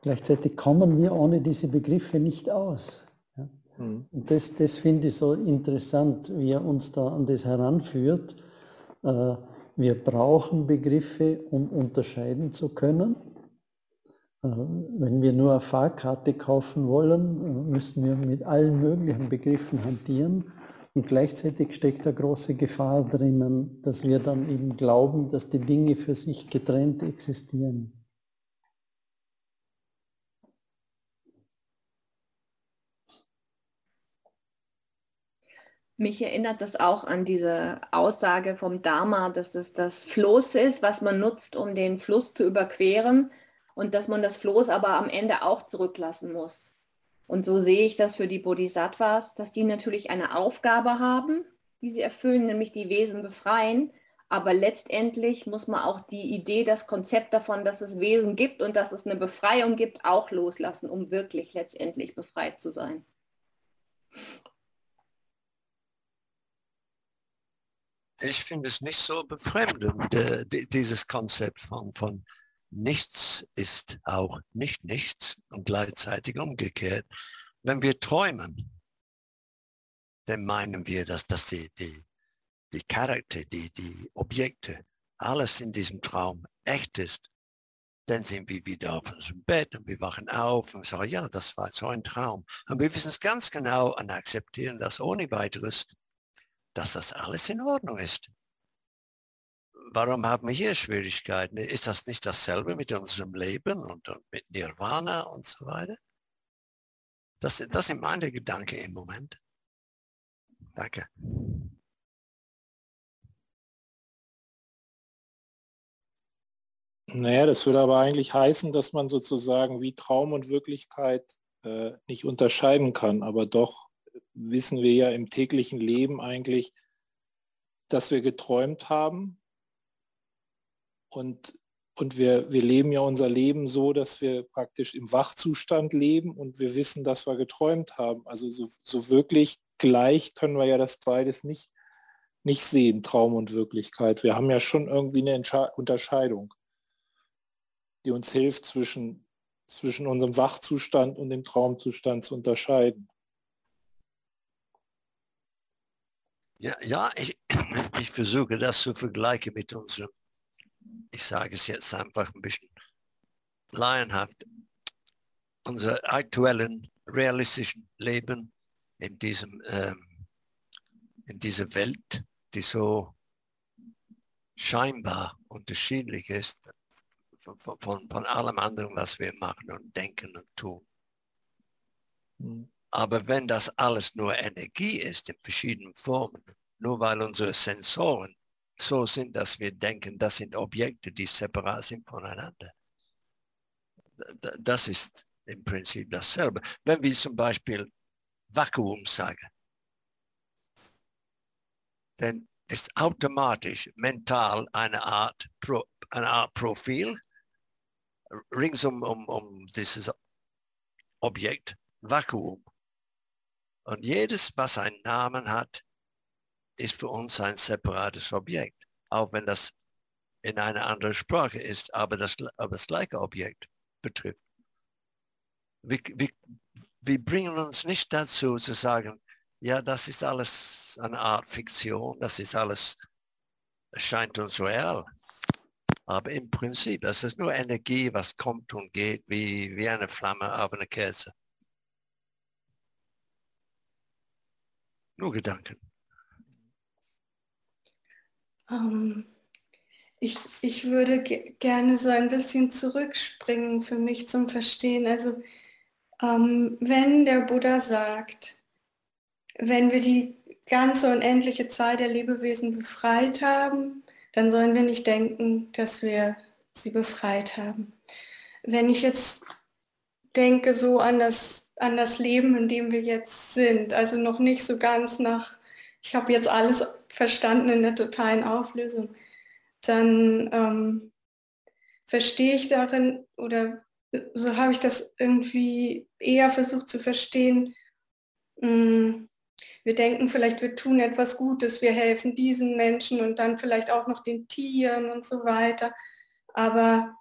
gleichzeitig kommen wir ohne diese Begriffe nicht aus. Ja? Mhm. Und das, das finde ich so interessant, wie er uns da an das heranführt. Äh, wir brauchen Begriffe, um unterscheiden zu können. Äh, wenn wir nur eine Fahrkarte kaufen wollen, äh, müssen wir mit allen möglichen Begriffen hantieren. Und gleichzeitig steckt eine große Gefahr drinnen, dass wir dann eben glauben, dass die Dinge für sich getrennt existieren. Mich erinnert das auch an diese Aussage vom Dharma, dass es das Floß ist, was man nutzt, um den Fluss zu überqueren und dass man das Floß aber am Ende auch zurücklassen muss. Und so sehe ich das für die Bodhisattvas, dass die natürlich eine Aufgabe haben, die sie erfüllen, nämlich die Wesen befreien. Aber letztendlich muss man auch die Idee, das Konzept davon, dass es Wesen gibt und dass es eine Befreiung gibt, auch loslassen, um wirklich letztendlich befreit zu sein. Ich finde es nicht so befremdend, äh, dieses Konzept von, von Nichts ist auch nicht nichts und gleichzeitig umgekehrt. Wenn wir träumen, dann meinen wir, dass, dass die, die, die Charakter, die, die Objekte, alles in diesem Traum echt ist. Dann sind wir wieder auf unserem Bett und wir wachen auf und sagen, ja, das war so ein Traum. Und wir wissen es ganz genau und akzeptieren das ohne weiteres, dass das alles in Ordnung ist warum haben wir hier Schwierigkeiten? Ist das nicht dasselbe mit unserem Leben und, und mit Nirvana und so weiter? Das, das sind meine Gedanken im Moment. Danke. Naja, das würde aber eigentlich heißen, dass man sozusagen wie Traum und Wirklichkeit äh, nicht unterscheiden kann. Aber doch wissen wir ja im täglichen Leben eigentlich, dass wir geträumt haben und, und wir, wir leben ja unser Leben so, dass wir praktisch im Wachzustand leben und wir wissen, dass wir geträumt haben. Also so, so wirklich gleich können wir ja das beides nicht, nicht sehen, Traum und Wirklichkeit. Wir haben ja schon irgendwie eine Entsche Unterscheidung, die uns hilft, zwischen, zwischen unserem Wachzustand und dem Traumzustand zu unterscheiden. Ja, ja ich, ich versuche das zu vergleichen mit unserem ich sage es jetzt einfach ein bisschen laienhaft, unser aktuellen realistischen Leben in diesem ähm, in dieser Welt, die so scheinbar unterschiedlich ist von, von, von allem anderen, was wir machen und denken und tun. Mhm. Aber wenn das alles nur Energie ist in verschiedenen Formen, nur weil unsere Sensoren so sind, dass wir denken, das sind Objekte, die separat sind voneinander. Das ist im Prinzip dasselbe. Wenn wir zum Beispiel Vakuum sagen, dann ist automatisch mental eine Art, Pro, eine Art Profil ringsum um, um dieses Objekt Vakuum. Und jedes, was einen Namen hat, ist für uns ein separates Objekt, auch wenn das in einer anderen Sprache ist, aber das, aber das gleiche Objekt betrifft. Wir, wir, wir bringen uns nicht dazu zu sagen, ja, das ist alles eine Art Fiktion, das ist alles, scheint uns real. Aber im Prinzip, das ist nur Energie, was kommt und geht, wie, wie eine Flamme auf einer Kerze. Nur Gedanken. Ähm, ich, ich würde ge gerne so ein bisschen zurückspringen für mich zum Verstehen. Also ähm, wenn der Buddha sagt, wenn wir die ganze unendliche Zahl der Lebewesen befreit haben, dann sollen wir nicht denken, dass wir sie befreit haben. Wenn ich jetzt denke so an das, an das Leben, in dem wir jetzt sind, also noch nicht so ganz nach, ich habe jetzt alles verstanden in der totalen Auflösung, dann ähm, verstehe ich darin oder so habe ich das irgendwie eher versucht zu verstehen, hm, wir denken vielleicht, wir tun etwas Gutes, wir helfen diesen Menschen und dann vielleicht auch noch den Tieren und so weiter. Aber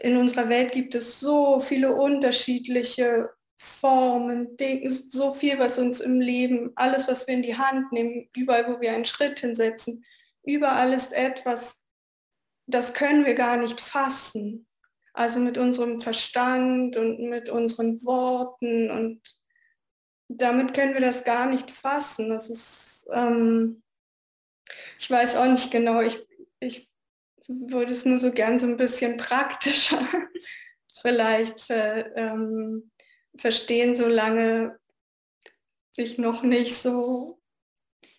in unserer Welt gibt es so viele unterschiedliche Formen, so viel, was uns im Leben, alles, was wir in die Hand nehmen, überall, wo wir einen Schritt hinsetzen, überall ist etwas, das können wir gar nicht fassen. Also mit unserem Verstand und mit unseren Worten und damit können wir das gar nicht fassen. Das ist, ähm, ich weiß auch nicht genau, ich, ich würde es nur so gern so ein bisschen praktischer vielleicht ver, ähm, verstehen, solange ich noch nicht so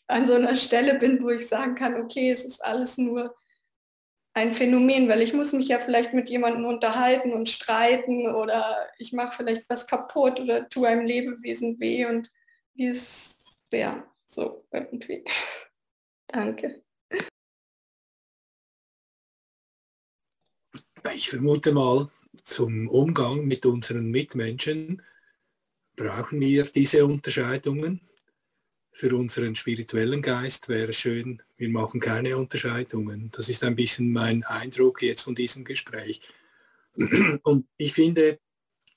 an so einer Stelle bin, wo ich sagen kann, okay, es ist alles nur ein Phänomen, weil ich muss mich ja vielleicht mit jemandem unterhalten und streiten oder ich mache vielleicht was kaputt oder tue einem Lebewesen weh und wie ist ja so irgendwie. Danke. Ich vermute mal, zum Umgang mit unseren Mitmenschen brauchen wir diese Unterscheidungen für unseren spirituellen Geist wäre schön, wir machen keine Unterscheidungen. Das ist ein bisschen mein Eindruck jetzt von diesem Gespräch. Und ich finde,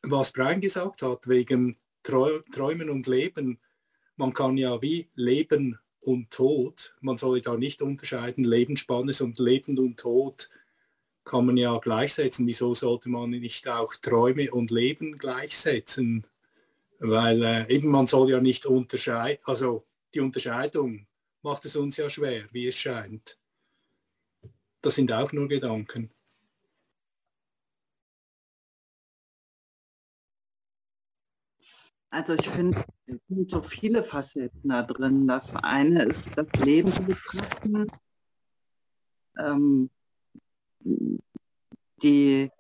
was Brian gesagt hat, wegen Träumen und Leben, man kann ja wie Leben und Tod, man soll da nicht unterscheiden, Lebensspanne und Leben und Tod kann man ja gleichsetzen. Wieso sollte man nicht auch Träume und Leben gleichsetzen? Weil äh, eben man soll ja nicht unterscheiden, also die Unterscheidung macht es uns ja schwer, wie es scheint. Das sind auch nur Gedanken. Also ich finde, es sind so viele Facetten da drin. Das eine ist das Leben zu betrachten. Ähm, die,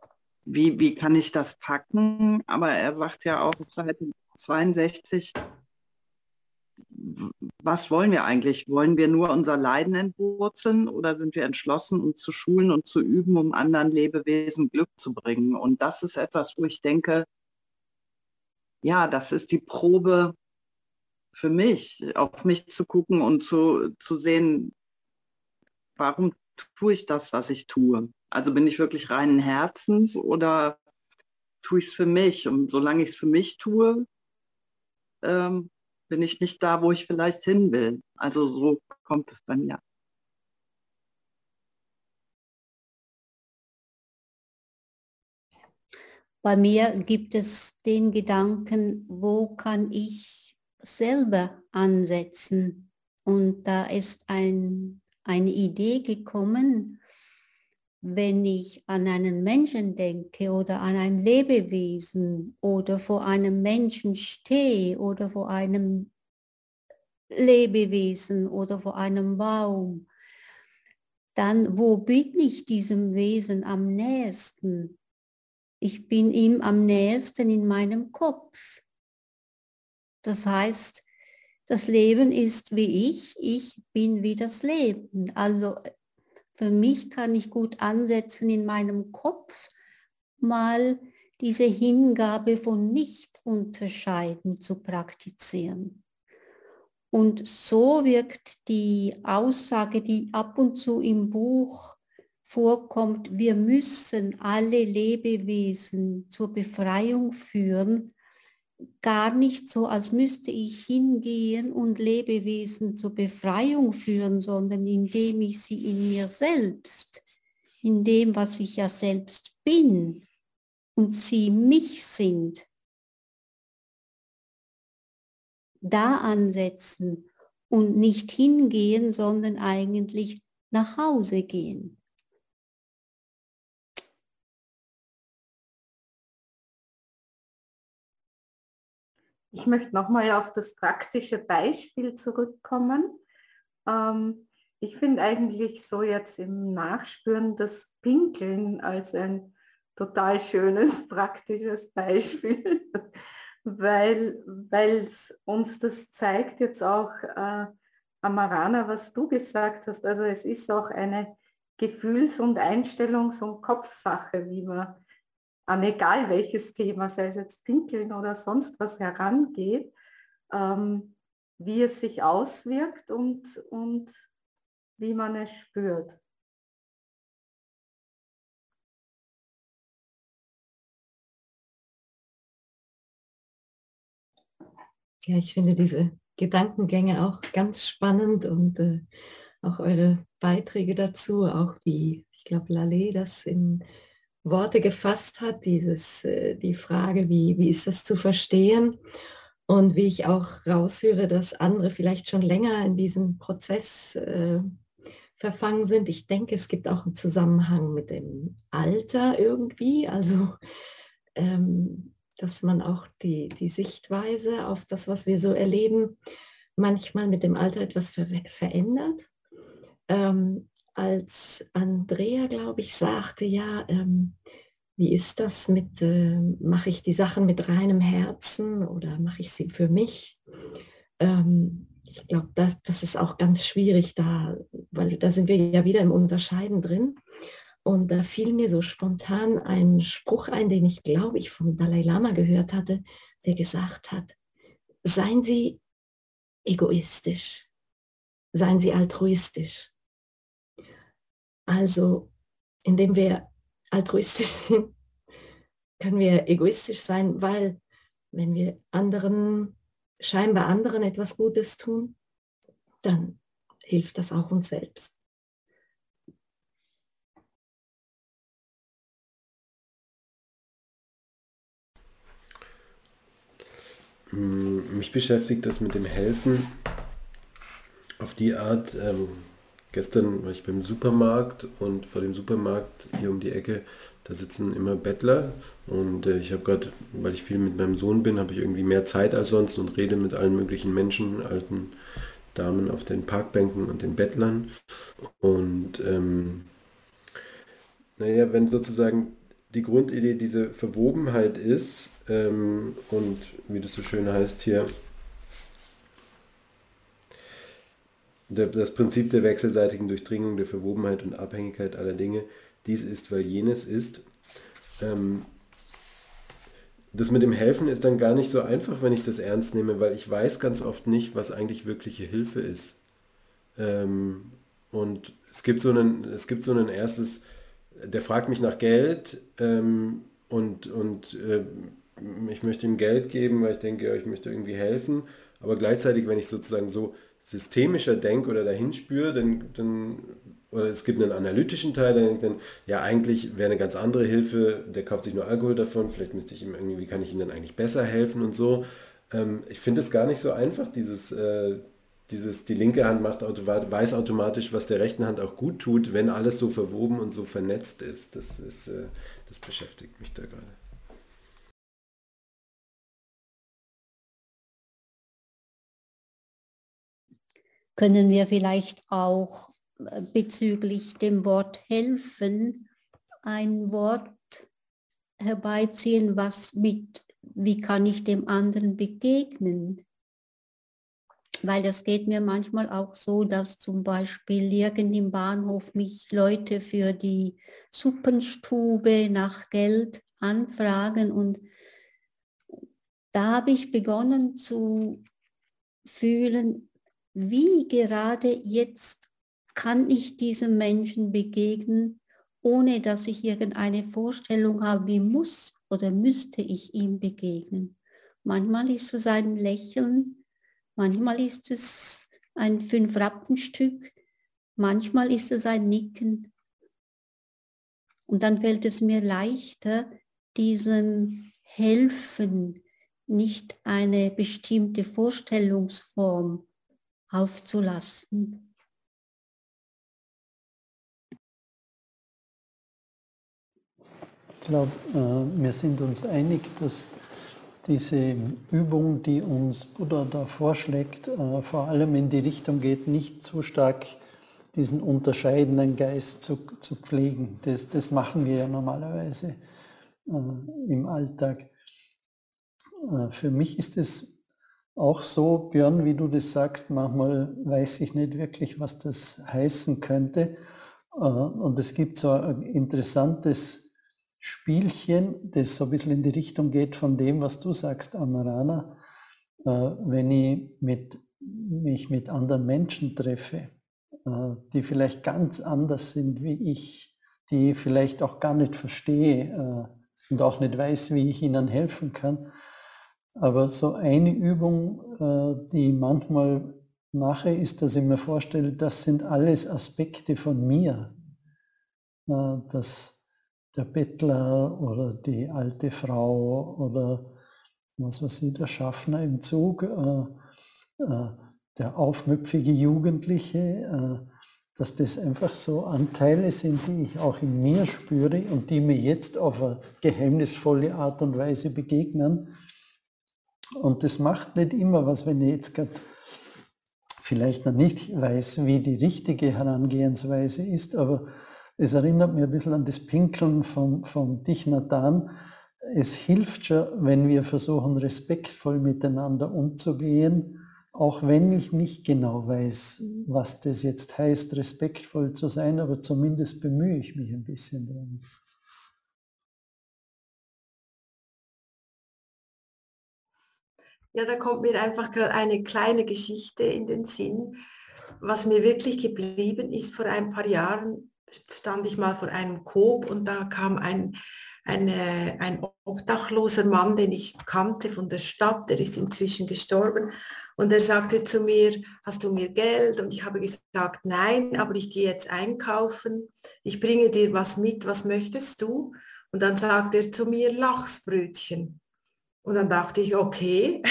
wie, wie kann ich das packen? Aber er sagt ja auch auf Seite 62, was wollen wir eigentlich? Wollen wir nur unser Leiden entwurzeln oder sind wir entschlossen, uns zu schulen und zu üben, um anderen Lebewesen Glück zu bringen? Und das ist etwas, wo ich denke, ja, das ist die Probe für mich, auf mich zu gucken und zu, zu sehen, warum tue ich das, was ich tue? Also bin ich wirklich reinen Herzens oder tue ich es für mich? Und solange ich es für mich tue, ähm, bin ich nicht da, wo ich vielleicht hin will. Also so kommt es bei mir. Bei mir gibt es den Gedanken, wo kann ich selber ansetzen? Und da ist ein, eine Idee gekommen, wenn ich an einen Menschen denke oder an ein Lebewesen oder vor einem Menschen stehe oder vor einem Lebewesen oder vor einem Baum, dann wo bin ich diesem Wesen am nächsten? Ich bin ihm am nächsten in meinem Kopf. Das heißt, das Leben ist wie ich, ich bin wie das Leben. Also für mich kann ich gut ansetzen in meinem Kopf, mal diese Hingabe von Nicht-Unterscheiden zu praktizieren. Und so wirkt die Aussage, die ab und zu im Buch vorkommt, wir müssen alle Lebewesen zur Befreiung führen, gar nicht so, als müsste ich hingehen und Lebewesen zur Befreiung führen, sondern indem ich sie in mir selbst, in dem, was ich ja selbst bin und sie mich sind, da ansetzen und nicht hingehen, sondern eigentlich nach Hause gehen. Ich möchte nochmal auf das praktische Beispiel zurückkommen. Ähm, ich finde eigentlich so jetzt im Nachspüren das Pinkeln als ein total schönes, praktisches Beispiel, weil es uns das zeigt jetzt auch, äh, Amarana, was du gesagt hast. Also es ist auch eine Gefühls- und Einstellungs- und Kopfsache, wie man an egal welches Thema, sei es jetzt Pinkeln oder sonst was herangeht, ähm, wie es sich auswirkt und, und wie man es spürt. Ja, ich finde diese Gedankengänge auch ganz spannend und äh, auch eure Beiträge dazu, auch wie, ich glaube, Lalé das in Worte gefasst hat, dieses, äh, die Frage, wie, wie ist das zu verstehen und wie ich auch raushöre, dass andere vielleicht schon länger in diesem Prozess äh, verfangen sind. Ich denke, es gibt auch einen Zusammenhang mit dem Alter irgendwie, also ähm, dass man auch die, die Sichtweise auf das, was wir so erleben, manchmal mit dem Alter etwas ver verändert. Ähm, als Andrea, glaube ich, sagte, ja, ähm, wie ist das mit, äh, mache ich die Sachen mit reinem Herzen oder mache ich sie für mich? Ähm, ich glaube, das, das ist auch ganz schwierig da, weil da sind wir ja wieder im Unterscheiden drin. Und da fiel mir so spontan ein Spruch ein, den ich, glaube ich, vom Dalai Lama gehört hatte, der gesagt hat, seien Sie egoistisch, seien Sie altruistisch. Also, indem wir altruistisch sind, können wir egoistisch sein, weil wenn wir anderen, scheinbar anderen etwas Gutes tun, dann hilft das auch uns selbst. Mich beschäftigt das mit dem Helfen auf die Art, ähm, Gestern war ich beim Supermarkt und vor dem Supermarkt hier um die Ecke, da sitzen immer Bettler und äh, ich habe gerade, weil ich viel mit meinem Sohn bin, habe ich irgendwie mehr Zeit als sonst und rede mit allen möglichen Menschen, alten Damen auf den Parkbänken und den Bettlern. Und ähm, naja, wenn sozusagen die Grundidee diese Verwobenheit ist ähm, und wie das so schön heißt hier, Das Prinzip der wechselseitigen Durchdringung, der Verwobenheit und Abhängigkeit aller Dinge, dies ist, weil jenes ist. Ähm, das mit dem Helfen ist dann gar nicht so einfach, wenn ich das ernst nehme, weil ich weiß ganz oft nicht, was eigentlich wirkliche Hilfe ist. Ähm, und es gibt so einen, es gibt so ein erstes, der fragt mich nach Geld ähm, und, und äh, ich möchte ihm Geld geben, weil ich denke, ja, ich möchte irgendwie helfen. Aber gleichzeitig, wenn ich sozusagen so systemischer denk- oder dahinspüre, dann, dann, oder es gibt einen analytischen Teil, der denkt dann, ja eigentlich wäre eine ganz andere Hilfe, der kauft sich nur Alkohol davon, vielleicht müsste ich ihm irgendwie, wie kann ich ihm dann eigentlich besser helfen und so. Ähm, ich finde es gar nicht so einfach, dieses, äh, dieses, die linke Hand macht weiß automatisch, was der rechten Hand auch gut tut, wenn alles so verwoben und so vernetzt ist. Das, ist, äh, das beschäftigt mich da gerade. Können wir vielleicht auch äh, bezüglich dem Wort helfen ein Wort herbeiziehen, was mit, wie kann ich dem anderen begegnen? weil das geht mir manchmal auch so, dass zum Beispiel irgend im Bahnhof mich Leute für die Suppenstube nach Geld anfragen und da habe ich begonnen zu fühlen, wie gerade jetzt kann ich diesem Menschen begegnen, ohne dass ich irgendeine Vorstellung habe, wie muss oder müsste ich ihm begegnen. Manchmal ist es ein Lächeln, manchmal ist es ein Fünf-Rappenstück, manchmal ist es ein Nicken. Und dann fällt es mir leichter, diesem Helfen nicht eine bestimmte Vorstellungsform aufzulassen. Ich glaube, äh, wir sind uns einig, dass diese Übung, die uns Buddha da vorschlägt, äh, vor allem in die Richtung geht, nicht so stark diesen unterscheidenden Geist zu, zu pflegen. Das, das machen wir ja normalerweise äh, im Alltag. für mich ist es auch so, Björn, wie du das sagst, manchmal weiß ich nicht wirklich, was das heißen könnte. und es gibt so ein interessantes Spielchen, das so ein bisschen in die Richtung geht von dem, was du sagst, Amarana, äh, wenn ich mit, mich mit anderen Menschen treffe, äh, die vielleicht ganz anders sind wie ich, die ich vielleicht auch gar nicht verstehe äh, und auch nicht weiß, wie ich ihnen helfen kann. Aber so eine Übung, die ich manchmal mache, ist, dass ich mir vorstelle, das sind alles Aspekte von mir. Das der Bettler oder die alte Frau oder was weiß ich, der Schaffner im Zug, äh, äh, der aufmüpfige Jugendliche, äh, dass das einfach so Anteile sind, die ich auch in mir spüre und die mir jetzt auf eine geheimnisvolle Art und Weise begegnen. Und das macht nicht immer was, wenn ich jetzt gerade vielleicht noch nicht weiß, wie die richtige Herangehensweise ist, aber es erinnert mich ein bisschen an das Pinkeln vom, vom Dichnatan. Es hilft schon, wenn wir versuchen, respektvoll miteinander umzugehen, auch wenn ich nicht genau weiß, was das jetzt heißt, respektvoll zu sein, aber zumindest bemühe ich mich ein bisschen darum. Ja, da kommt mir einfach eine kleine Geschichte in den Sinn, was mir wirklich geblieben ist vor ein paar Jahren stand ich mal vor einem Coop und da kam ein, eine, ein obdachloser Mann, den ich kannte von der Stadt, der ist inzwischen gestorben. Und er sagte zu mir, hast du mir Geld? Und ich habe gesagt, nein, aber ich gehe jetzt einkaufen. Ich bringe dir was mit, was möchtest du? Und dann sagt er zu mir, Lachsbrötchen. Und dann dachte ich, okay.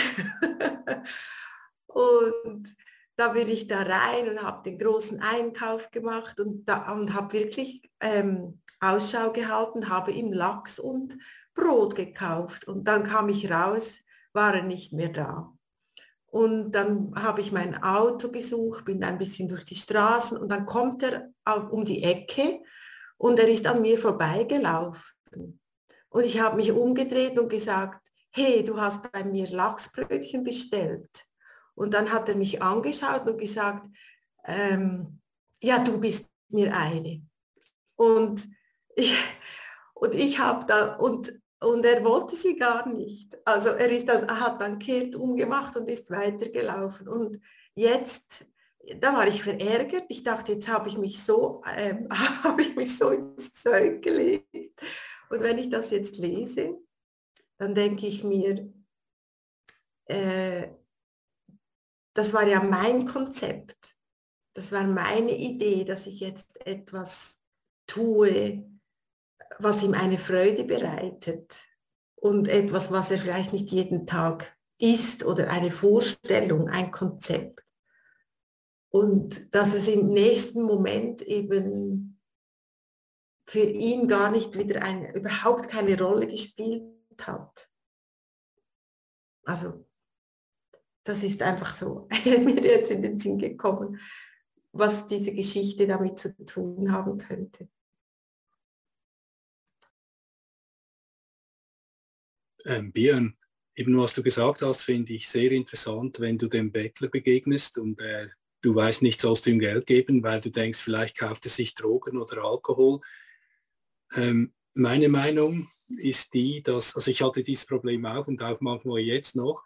und da bin ich da rein und habe den großen Einkauf gemacht und, und habe wirklich ähm, Ausschau gehalten, habe ihm Lachs und Brot gekauft. Und dann kam ich raus, war er nicht mehr da. Und dann habe ich mein Auto gesucht, bin ein bisschen durch die Straßen und dann kommt er um die Ecke und er ist an mir vorbeigelaufen. Und ich habe mich umgedreht und gesagt, hey, du hast bei mir Lachsbrötchen bestellt. Und dann hat er mich angeschaut und gesagt, ähm, ja, du bist mir eine. Und ich, und ich habe da, und, und er wollte sie gar nicht. Also er, ist dann, hat dann kehrt umgemacht und ist weitergelaufen. Und jetzt, da war ich verärgert. Ich dachte, jetzt habe ich mich so, ähm, habe ich mich so ins Zeug gelegt. Und wenn ich das jetzt lese, dann denke ich mir, äh, das war ja mein Konzept. Das war meine Idee, dass ich jetzt etwas tue, was ihm eine Freude bereitet und etwas, was er vielleicht nicht jeden Tag ist oder eine Vorstellung, ein Konzept. Und dass es im nächsten Moment eben für ihn gar nicht wieder eine, überhaupt keine Rolle gespielt hat. Also das ist einfach so mir jetzt in den Sinn gekommen, was diese Geschichte damit zu tun haben könnte. Ähm, Björn, eben was du gesagt hast, finde ich sehr interessant, wenn du dem Bettler begegnest und äh, du weißt nicht, sollst du ihm Geld geben, weil du denkst, vielleicht kauft er sich Drogen oder Alkohol. Ähm, meine Meinung ist die, dass, also ich hatte dieses Problem auch und auch manchmal jetzt noch,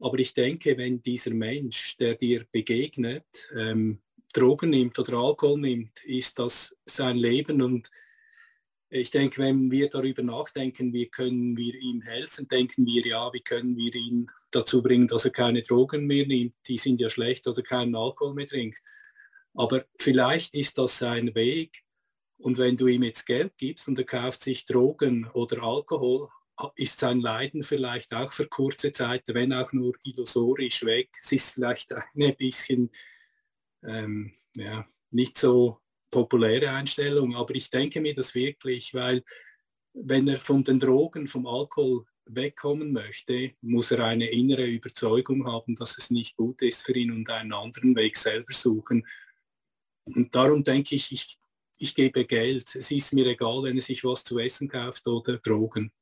aber ich denke, wenn dieser Mensch, der dir begegnet, ähm, Drogen nimmt oder Alkohol nimmt, ist das sein Leben. Und ich denke, wenn wir darüber nachdenken, wie können wir ihm helfen, denken wir ja, wie können wir ihn dazu bringen, dass er keine Drogen mehr nimmt, die sind ja schlecht oder keinen Alkohol mehr trinkt. Aber vielleicht ist das sein Weg und wenn du ihm jetzt Geld gibst und er kauft sich Drogen oder Alkohol, ist sein Leiden vielleicht auch für kurze Zeit, wenn auch nur illusorisch weg. Es ist vielleicht ein bisschen ähm, ja, nicht so populäre Einstellung, aber ich denke mir das wirklich, weil wenn er von den Drogen, vom Alkohol wegkommen möchte, muss er eine innere Überzeugung haben, dass es nicht gut ist für ihn und einen anderen Weg selber suchen. Und darum denke ich, ich, ich gebe Geld. Es ist mir egal, wenn er sich was zu essen kauft oder Drogen.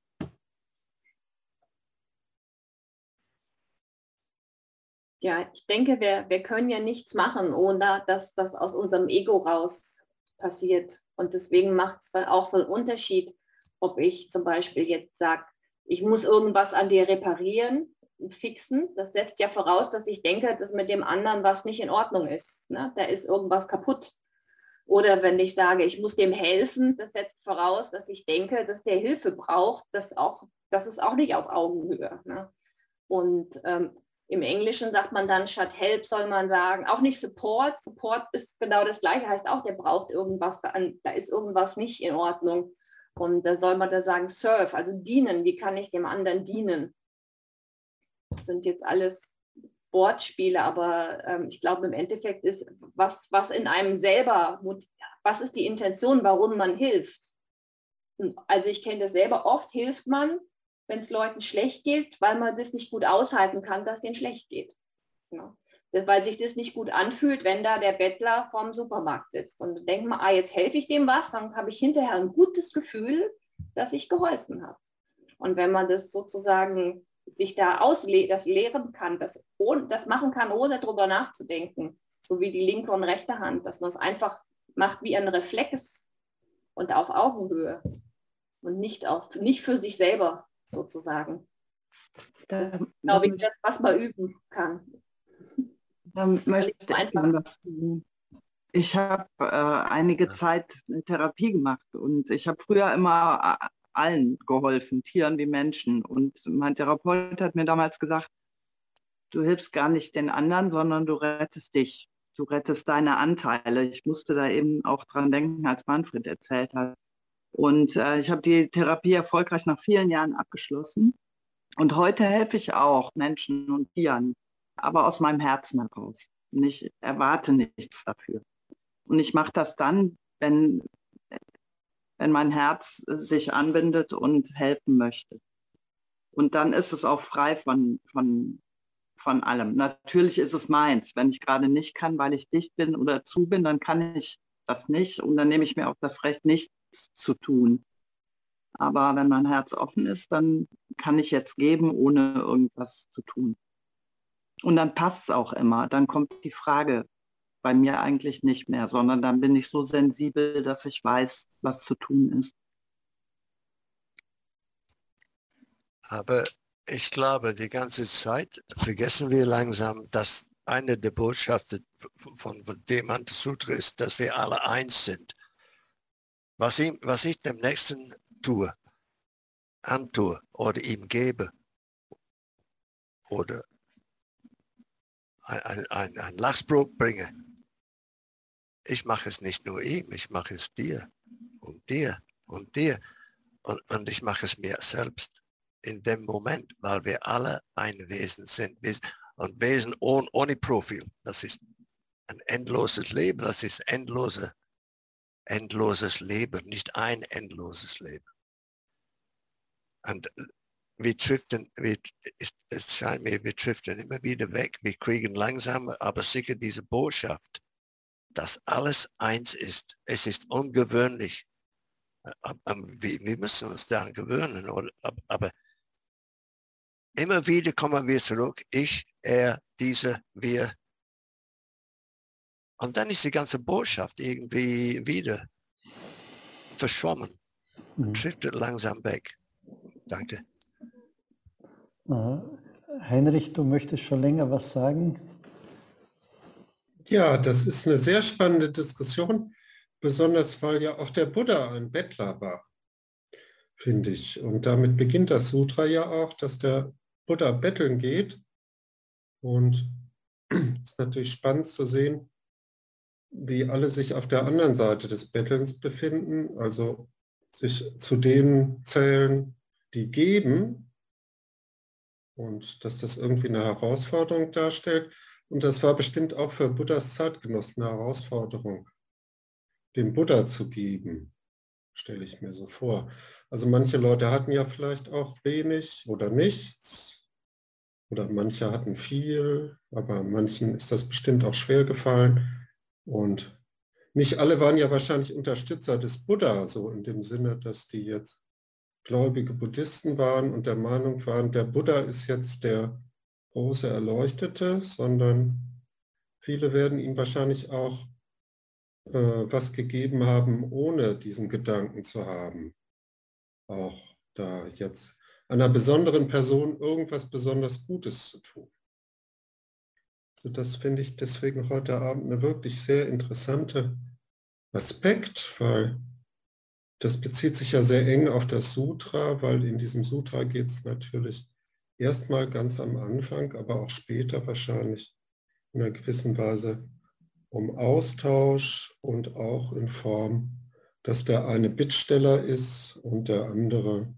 Ja, ich denke, wir, wir können ja nichts machen, ohne dass das aus unserem Ego raus passiert. Und deswegen macht es auch so einen Unterschied, ob ich zum Beispiel jetzt sage, ich muss irgendwas an dir reparieren, fixen. Das setzt ja voraus, dass ich denke, dass mit dem anderen was nicht in Ordnung ist. Ne? Da ist irgendwas kaputt. Oder wenn ich sage, ich muss dem helfen, das setzt voraus, dass ich denke, dass der Hilfe braucht, das, auch, das ist auch nicht auf Augenhöhe. Ne? Und ähm, im Englischen sagt man dann statt Help soll man sagen, auch nicht Support. Support ist genau das gleiche, heißt auch, der braucht irgendwas, da ist irgendwas nicht in Ordnung. Und da soll man da sagen Serve, also dienen, wie kann ich dem anderen dienen? Das sind jetzt alles Wortspiele, aber ähm, ich glaube im Endeffekt ist, was, was in einem selber, was ist die Intention, warum man hilft? Also ich kenne das selber, oft hilft man, wenn es Leuten schlecht geht, weil man das nicht gut aushalten kann, dass denen schlecht geht. Ja. Das, weil sich das nicht gut anfühlt, wenn da der Bettler vorm Supermarkt sitzt. Und denkt man, ah, jetzt helfe ich dem was, dann habe ich hinterher ein gutes Gefühl, dass ich geholfen habe. Und wenn man das sozusagen sich da ausle das lehren kann, das, das machen kann, ohne darüber nachzudenken, so wie die linke und rechte Hand, dass man es einfach macht wie ein Reflex und auf Augenhöhe und nicht, auf, nicht für sich selber sozusagen. Da glaube ich, das, was man üben kann. Da möchte ich was Ich habe äh, einige Zeit eine Therapie gemacht und ich habe früher immer äh, allen geholfen, Tieren wie Menschen. Und mein Therapeut hat mir damals gesagt, du hilfst gar nicht den anderen, sondern du rettest dich. Du rettest deine Anteile. Ich musste da eben auch dran denken, als Manfred erzählt hat. Und äh, ich habe die Therapie erfolgreich nach vielen Jahren abgeschlossen. Und heute helfe ich auch Menschen und Tieren, aber aus meinem Herzen heraus. Und ich erwarte nichts dafür. Und ich mache das dann, wenn, wenn mein Herz sich anbindet und helfen möchte. Und dann ist es auch frei von, von, von allem. Natürlich ist es meins. Wenn ich gerade nicht kann, weil ich dicht bin oder zu bin, dann kann ich das nicht. Und dann nehme ich mir auch das Recht, nicht zu tun. Aber wenn mein Herz offen ist, dann kann ich jetzt geben, ohne irgendwas zu tun. Und dann passt es auch immer. Dann kommt die Frage bei mir eigentlich nicht mehr, sondern dann bin ich so sensibel, dass ich weiß, was zu tun ist. Aber ich glaube, die ganze Zeit vergessen wir langsam, dass eine der Botschaften von dem Sutra ist, dass wir alle eins sind. Was, ihm, was ich dem Nächsten tue, antue oder ihm gebe oder ein, ein, ein Lachsbrot bringe, ich mache es nicht nur ihm, ich mache es dir und dir und dir und, und ich mache es mir selbst in dem Moment, weil wir alle ein Wesen sind und Wesen ohne, ohne Profil. Das ist ein endloses Leben, das ist endlose endloses Leben, nicht ein endloses Leben. Und wir driften, wir, es scheint mir, wir driften immer wieder weg. Wir kriegen langsam, aber sicher diese Botschaft, dass alles eins ist. Es ist ungewöhnlich. Wir müssen uns daran gewöhnen, aber immer wieder kommen wir zurück. Ich, er, diese, wir. Und dann ist die ganze Botschaft irgendwie wieder verschwommen und mhm. driftet langsam weg. Danke. Heinrich, du möchtest schon länger was sagen? Ja, das ist eine sehr spannende Diskussion, besonders weil ja auch der Buddha ein Bettler war, finde ich. Und damit beginnt das Sutra ja auch, dass der Buddha betteln geht. Und es ist natürlich spannend zu sehen, wie alle sich auf der anderen Seite des Bettelns befinden, also sich zu denen zählen, die geben und dass das irgendwie eine Herausforderung darstellt. Und das war bestimmt auch für Buddhas Zeitgenossen eine Herausforderung, dem Buddha zu geben, stelle ich mir so vor. Also manche Leute hatten ja vielleicht auch wenig oder nichts. Oder manche hatten viel, aber manchen ist das bestimmt auch schwer gefallen. Und nicht alle waren ja wahrscheinlich Unterstützer des Buddha, so in dem Sinne, dass die jetzt gläubige Buddhisten waren und der Meinung waren, der Buddha ist jetzt der große Erleuchtete, sondern viele werden ihm wahrscheinlich auch äh, was gegeben haben, ohne diesen Gedanken zu haben. Auch da jetzt einer besonderen Person irgendwas besonders Gutes zu tun. Also das finde ich deswegen heute Abend eine wirklich sehr interessante Aspekt, weil das bezieht sich ja sehr eng auf das Sutra, weil in diesem Sutra geht es natürlich erstmal ganz am Anfang, aber auch später wahrscheinlich in einer gewissen Weise um Austausch und auch in Form, dass der eine Bittsteller ist und der andere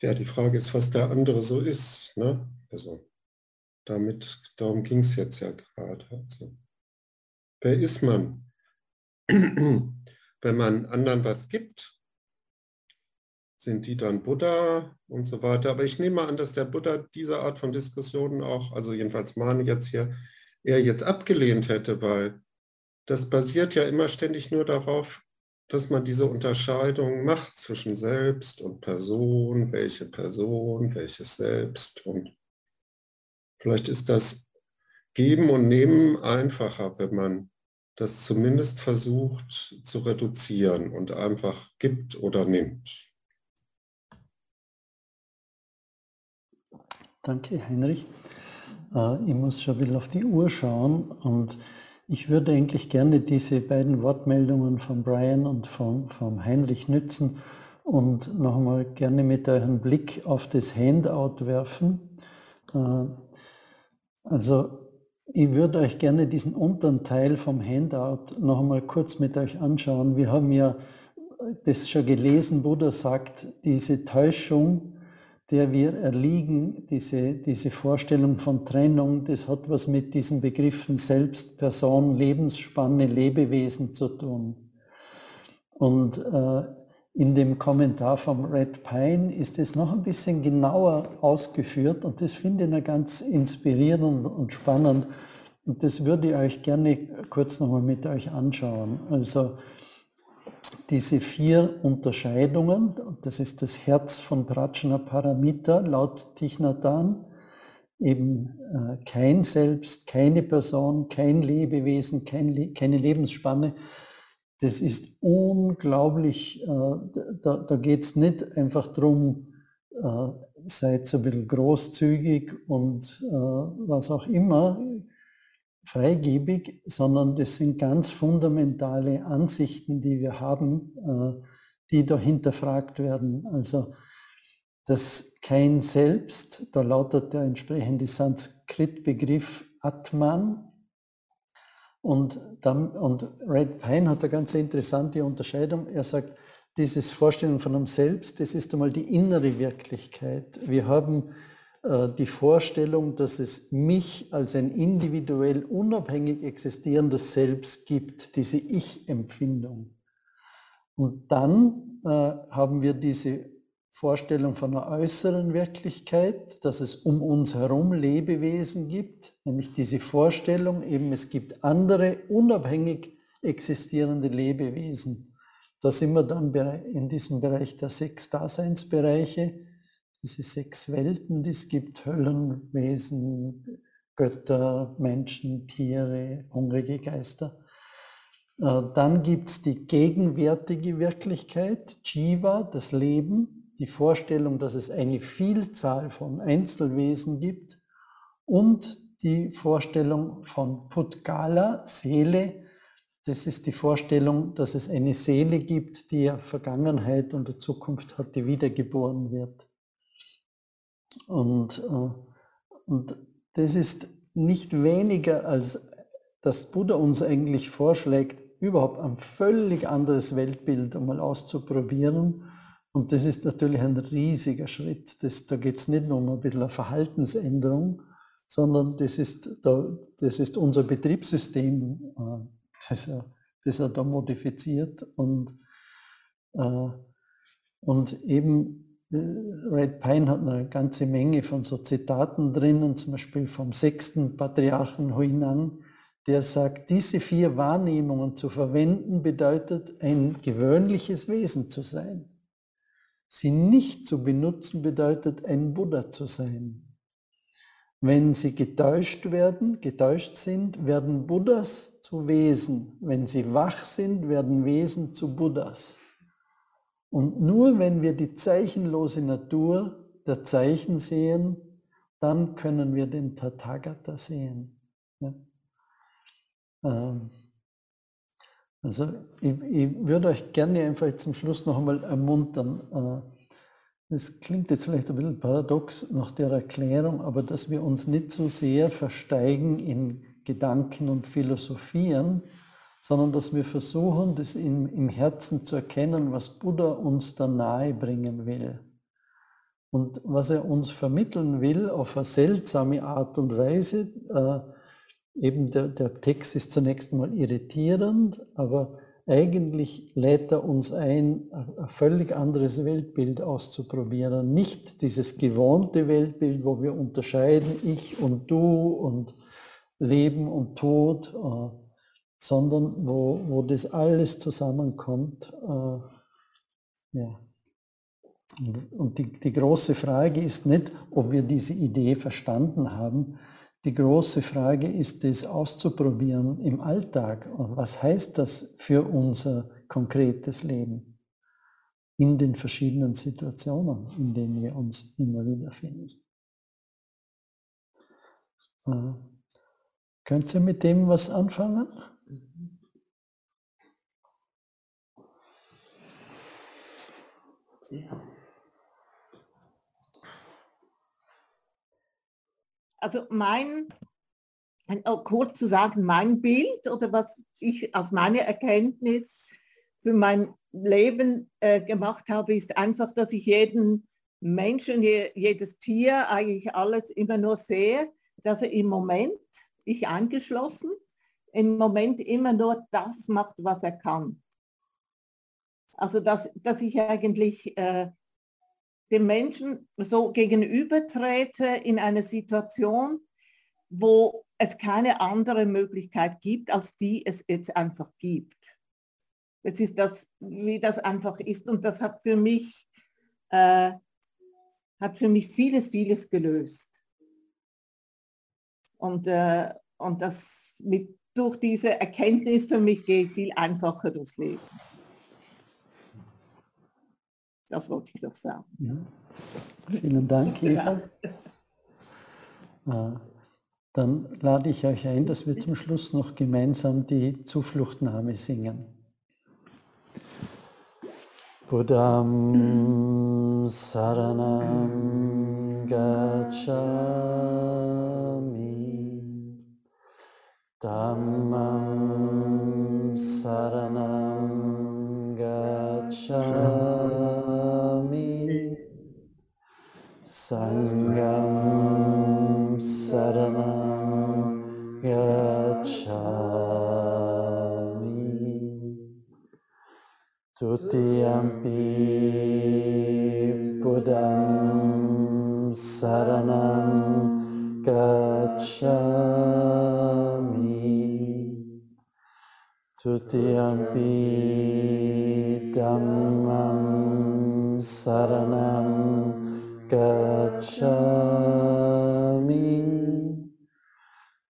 Ja, die Frage ist, was der andere so ist. Ne? Also damit, darum ging es jetzt ja gerade. Also, wer ist man? Wenn man anderen was gibt, sind die dann Buddha und so weiter. Aber ich nehme mal an, dass der Buddha diese Art von Diskussionen auch, also jedenfalls Mani jetzt hier, eher jetzt abgelehnt hätte, weil das basiert ja immer ständig nur darauf, dass man diese Unterscheidung macht zwischen Selbst und Person, welche Person, welches Selbst. Und vielleicht ist das Geben und Nehmen einfacher, wenn man das zumindest versucht zu reduzieren und einfach gibt oder nimmt. Danke, Heinrich. Äh, ich muss schon ein bisschen auf die Uhr schauen und ich würde eigentlich gerne diese beiden Wortmeldungen von Brian und von, von Heinrich nützen und nochmal gerne mit euren Blick auf das Handout werfen. Äh, also ich würde euch gerne diesen unteren Teil vom Handout noch einmal kurz mit euch anschauen. Wir haben ja das schon gelesen, Buddha sagt, diese Täuschung, der wir erliegen, diese, diese Vorstellung von Trennung, das hat was mit diesen Begriffen Selbst, Person, Lebensspanne, Lebewesen zu tun. Und äh, in dem Kommentar vom Red Pine ist es noch ein bisschen genauer ausgeführt und das finde ich ganz inspirierend und spannend. Und das würde ich euch gerne kurz nochmal mit euch anschauen. Also diese vier Unterscheidungen, das ist das Herz von Prajnaparamita laut Tichnatan, eben äh, kein Selbst, keine Person, kein Lebewesen, kein keine Lebensspanne. Das ist unglaublich, äh, da, da geht es nicht einfach darum, äh, seid so ein bisschen großzügig und was auch immer, freigebig, sondern das sind ganz fundamentale Ansichten, die wir haben, äh, die da hinterfragt werden. Also das kein Selbst, da lautet der entsprechende Sanskrit-Begriff Atman. Und, dann, und Red Pine hat eine ganz interessante Unterscheidung. Er sagt, dieses Vorstellung von einem Selbst, das ist einmal die innere Wirklichkeit. Wir haben die Vorstellung, dass es mich als ein individuell unabhängig existierendes Selbst gibt, diese Ich-Empfindung. Und dann äh, haben wir diese Vorstellung von einer äußeren Wirklichkeit, dass es um uns herum Lebewesen gibt, nämlich diese Vorstellung eben, es gibt andere unabhängig existierende Lebewesen. da sind wir dann in diesem Bereich der sechs Daseinsbereiche, diese sechs Welten, die es gibt, Höllenwesen, Götter, Menschen, Tiere, hungrige Geister. Äh, dann gibt es die gegenwärtige Wirklichkeit, Jiva, das Leben, die Vorstellung, dass es eine Vielzahl von Einzelwesen gibt und die Vorstellung von Putgala, Seele. Das ist die Vorstellung, dass es eine Seele gibt, die ja Vergangenheit und Zukunft hat, die wiedergeboren wird. Und, äh, und das ist nicht weniger als das Buddha uns eigentlich vorschlägt, überhaupt ein völlig anderes Weltbild einmal auszuprobieren. Und das ist natürlich ein riesiger Schritt. Das, da geht es nicht nur um ein bisschen eine Verhaltensänderung, sondern das ist, da, das ist unser Betriebssystem, äh, das er, das er da modifiziert. Und, äh, und eben Red Pine hat eine ganze Menge von so Zitaten drinnen, zum Beispiel vom sechsten Patriarchen Huinang, der sagt, diese vier Wahrnehmungen zu verwenden, bedeutet ein gewöhnliches Wesen zu sein. Sie nicht zu benutzen, bedeutet ein Buddha zu sein. Wenn sie getäuscht werden, getäuscht sind, werden Buddhas zu Wesen. Wenn sie wach sind, werden Wesen zu Buddhas. Und nur wenn wir die zeichenlose Natur der Zeichen sehen, dann können wir den Tathagata sehen. Ja. Ähm, also ich, ich, würde euch gerne einfach zum Schluss noch einmal ermuntern. Es äh, klingt jetzt vielleicht ein bisschen paradox nach der Erklärung, aber dass wir uns nicht so sehr versteigen in Gedanken und Philosophieren, sondern dass wir versuchen, das im, im Herzen zu erkennen, was Buddha uns da nahe bringen will. Und was er uns vermitteln will auf eine seltsame Art und Weise, äh, eben der, der Text ist zunächst mal irritierend, aber eigentlich lädt er uns ein, ein völlig anderes Weltbild auszuprobieren. Nicht dieses gewohnte Weltbild, wo wir unterscheiden, ich und du und Leben und Tod, äh, sondern wo, wo das alles zusammenkommt. Äh, ja. Und die, die große Frage ist nicht, ob wir diese Idee verstanden haben, die große Frage ist, das auszuprobieren im Alltag. Und was heißt das für unser konkretes Leben in den verschiedenen Situationen, in denen wir uns immer wieder finden? Äh, könnt ihr mit dem was anfangen? Also mein, oh, kurz zu sagen, mein Bild oder was ich aus meiner Erkenntnis für mein Leben äh, gemacht habe, ist einfach, dass ich jeden Menschen, je, jedes Tier, eigentlich alles immer nur sehe, dass er im Moment, ich eingeschlossen, im Moment immer nur das macht, was er kann. Also dass, dass ich eigentlich äh, dem Menschen so gegenübertrete in einer Situation, wo es keine andere Möglichkeit gibt, als die es jetzt einfach gibt. Das ist das, wie das einfach ist. Und das hat für mich, äh, hat für mich vieles, vieles gelöst. Und, äh, und das mit, durch diese Erkenntnis für mich geht viel einfacher durchs Leben. Das wollte ich noch sagen. Ja. Vielen Dank, Eva. Ja. Dann lade ich euch ein, dass wir zum Schluss noch gemeinsam die Zufluchtnahme singen. Buddham Saranam Gacchami Dhammam Saranam Gacchami Sangam Saranam Gacchami Tutiyampi Buddham Saranam Gacchami Tutiyampi Dhammam Saranam Gacchami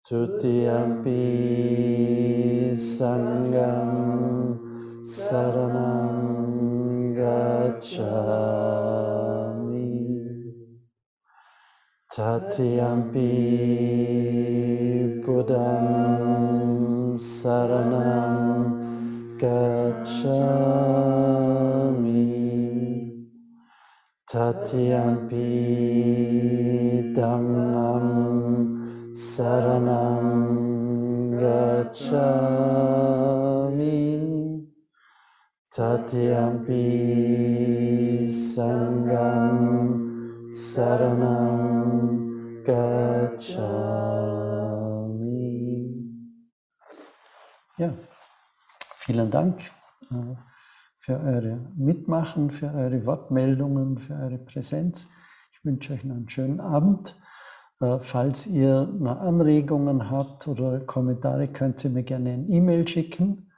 Tutiyampi Sangam Saranam Gacchami Tatyampi Buddham Saranam Gacchami Tatyampi Dhammam Saranam Gacchami Tatyampi Sangam Saranam Gacchami. Ja, vielen Dank für eure Mitmachen, für eure Wortmeldungen, für eure Präsenz. Ich wünsche euch einen schönen Abend. Äh, falls ihr noch Anregungen habt oder Kommentare, könnt ihr mir gerne eine E-Mail schicken.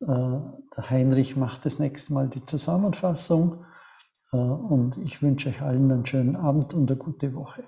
Äh, der Heinrich macht das nächste Mal die Zusammenfassung. Und ich wünsche euch allen einen schönen Abend und eine gute Woche.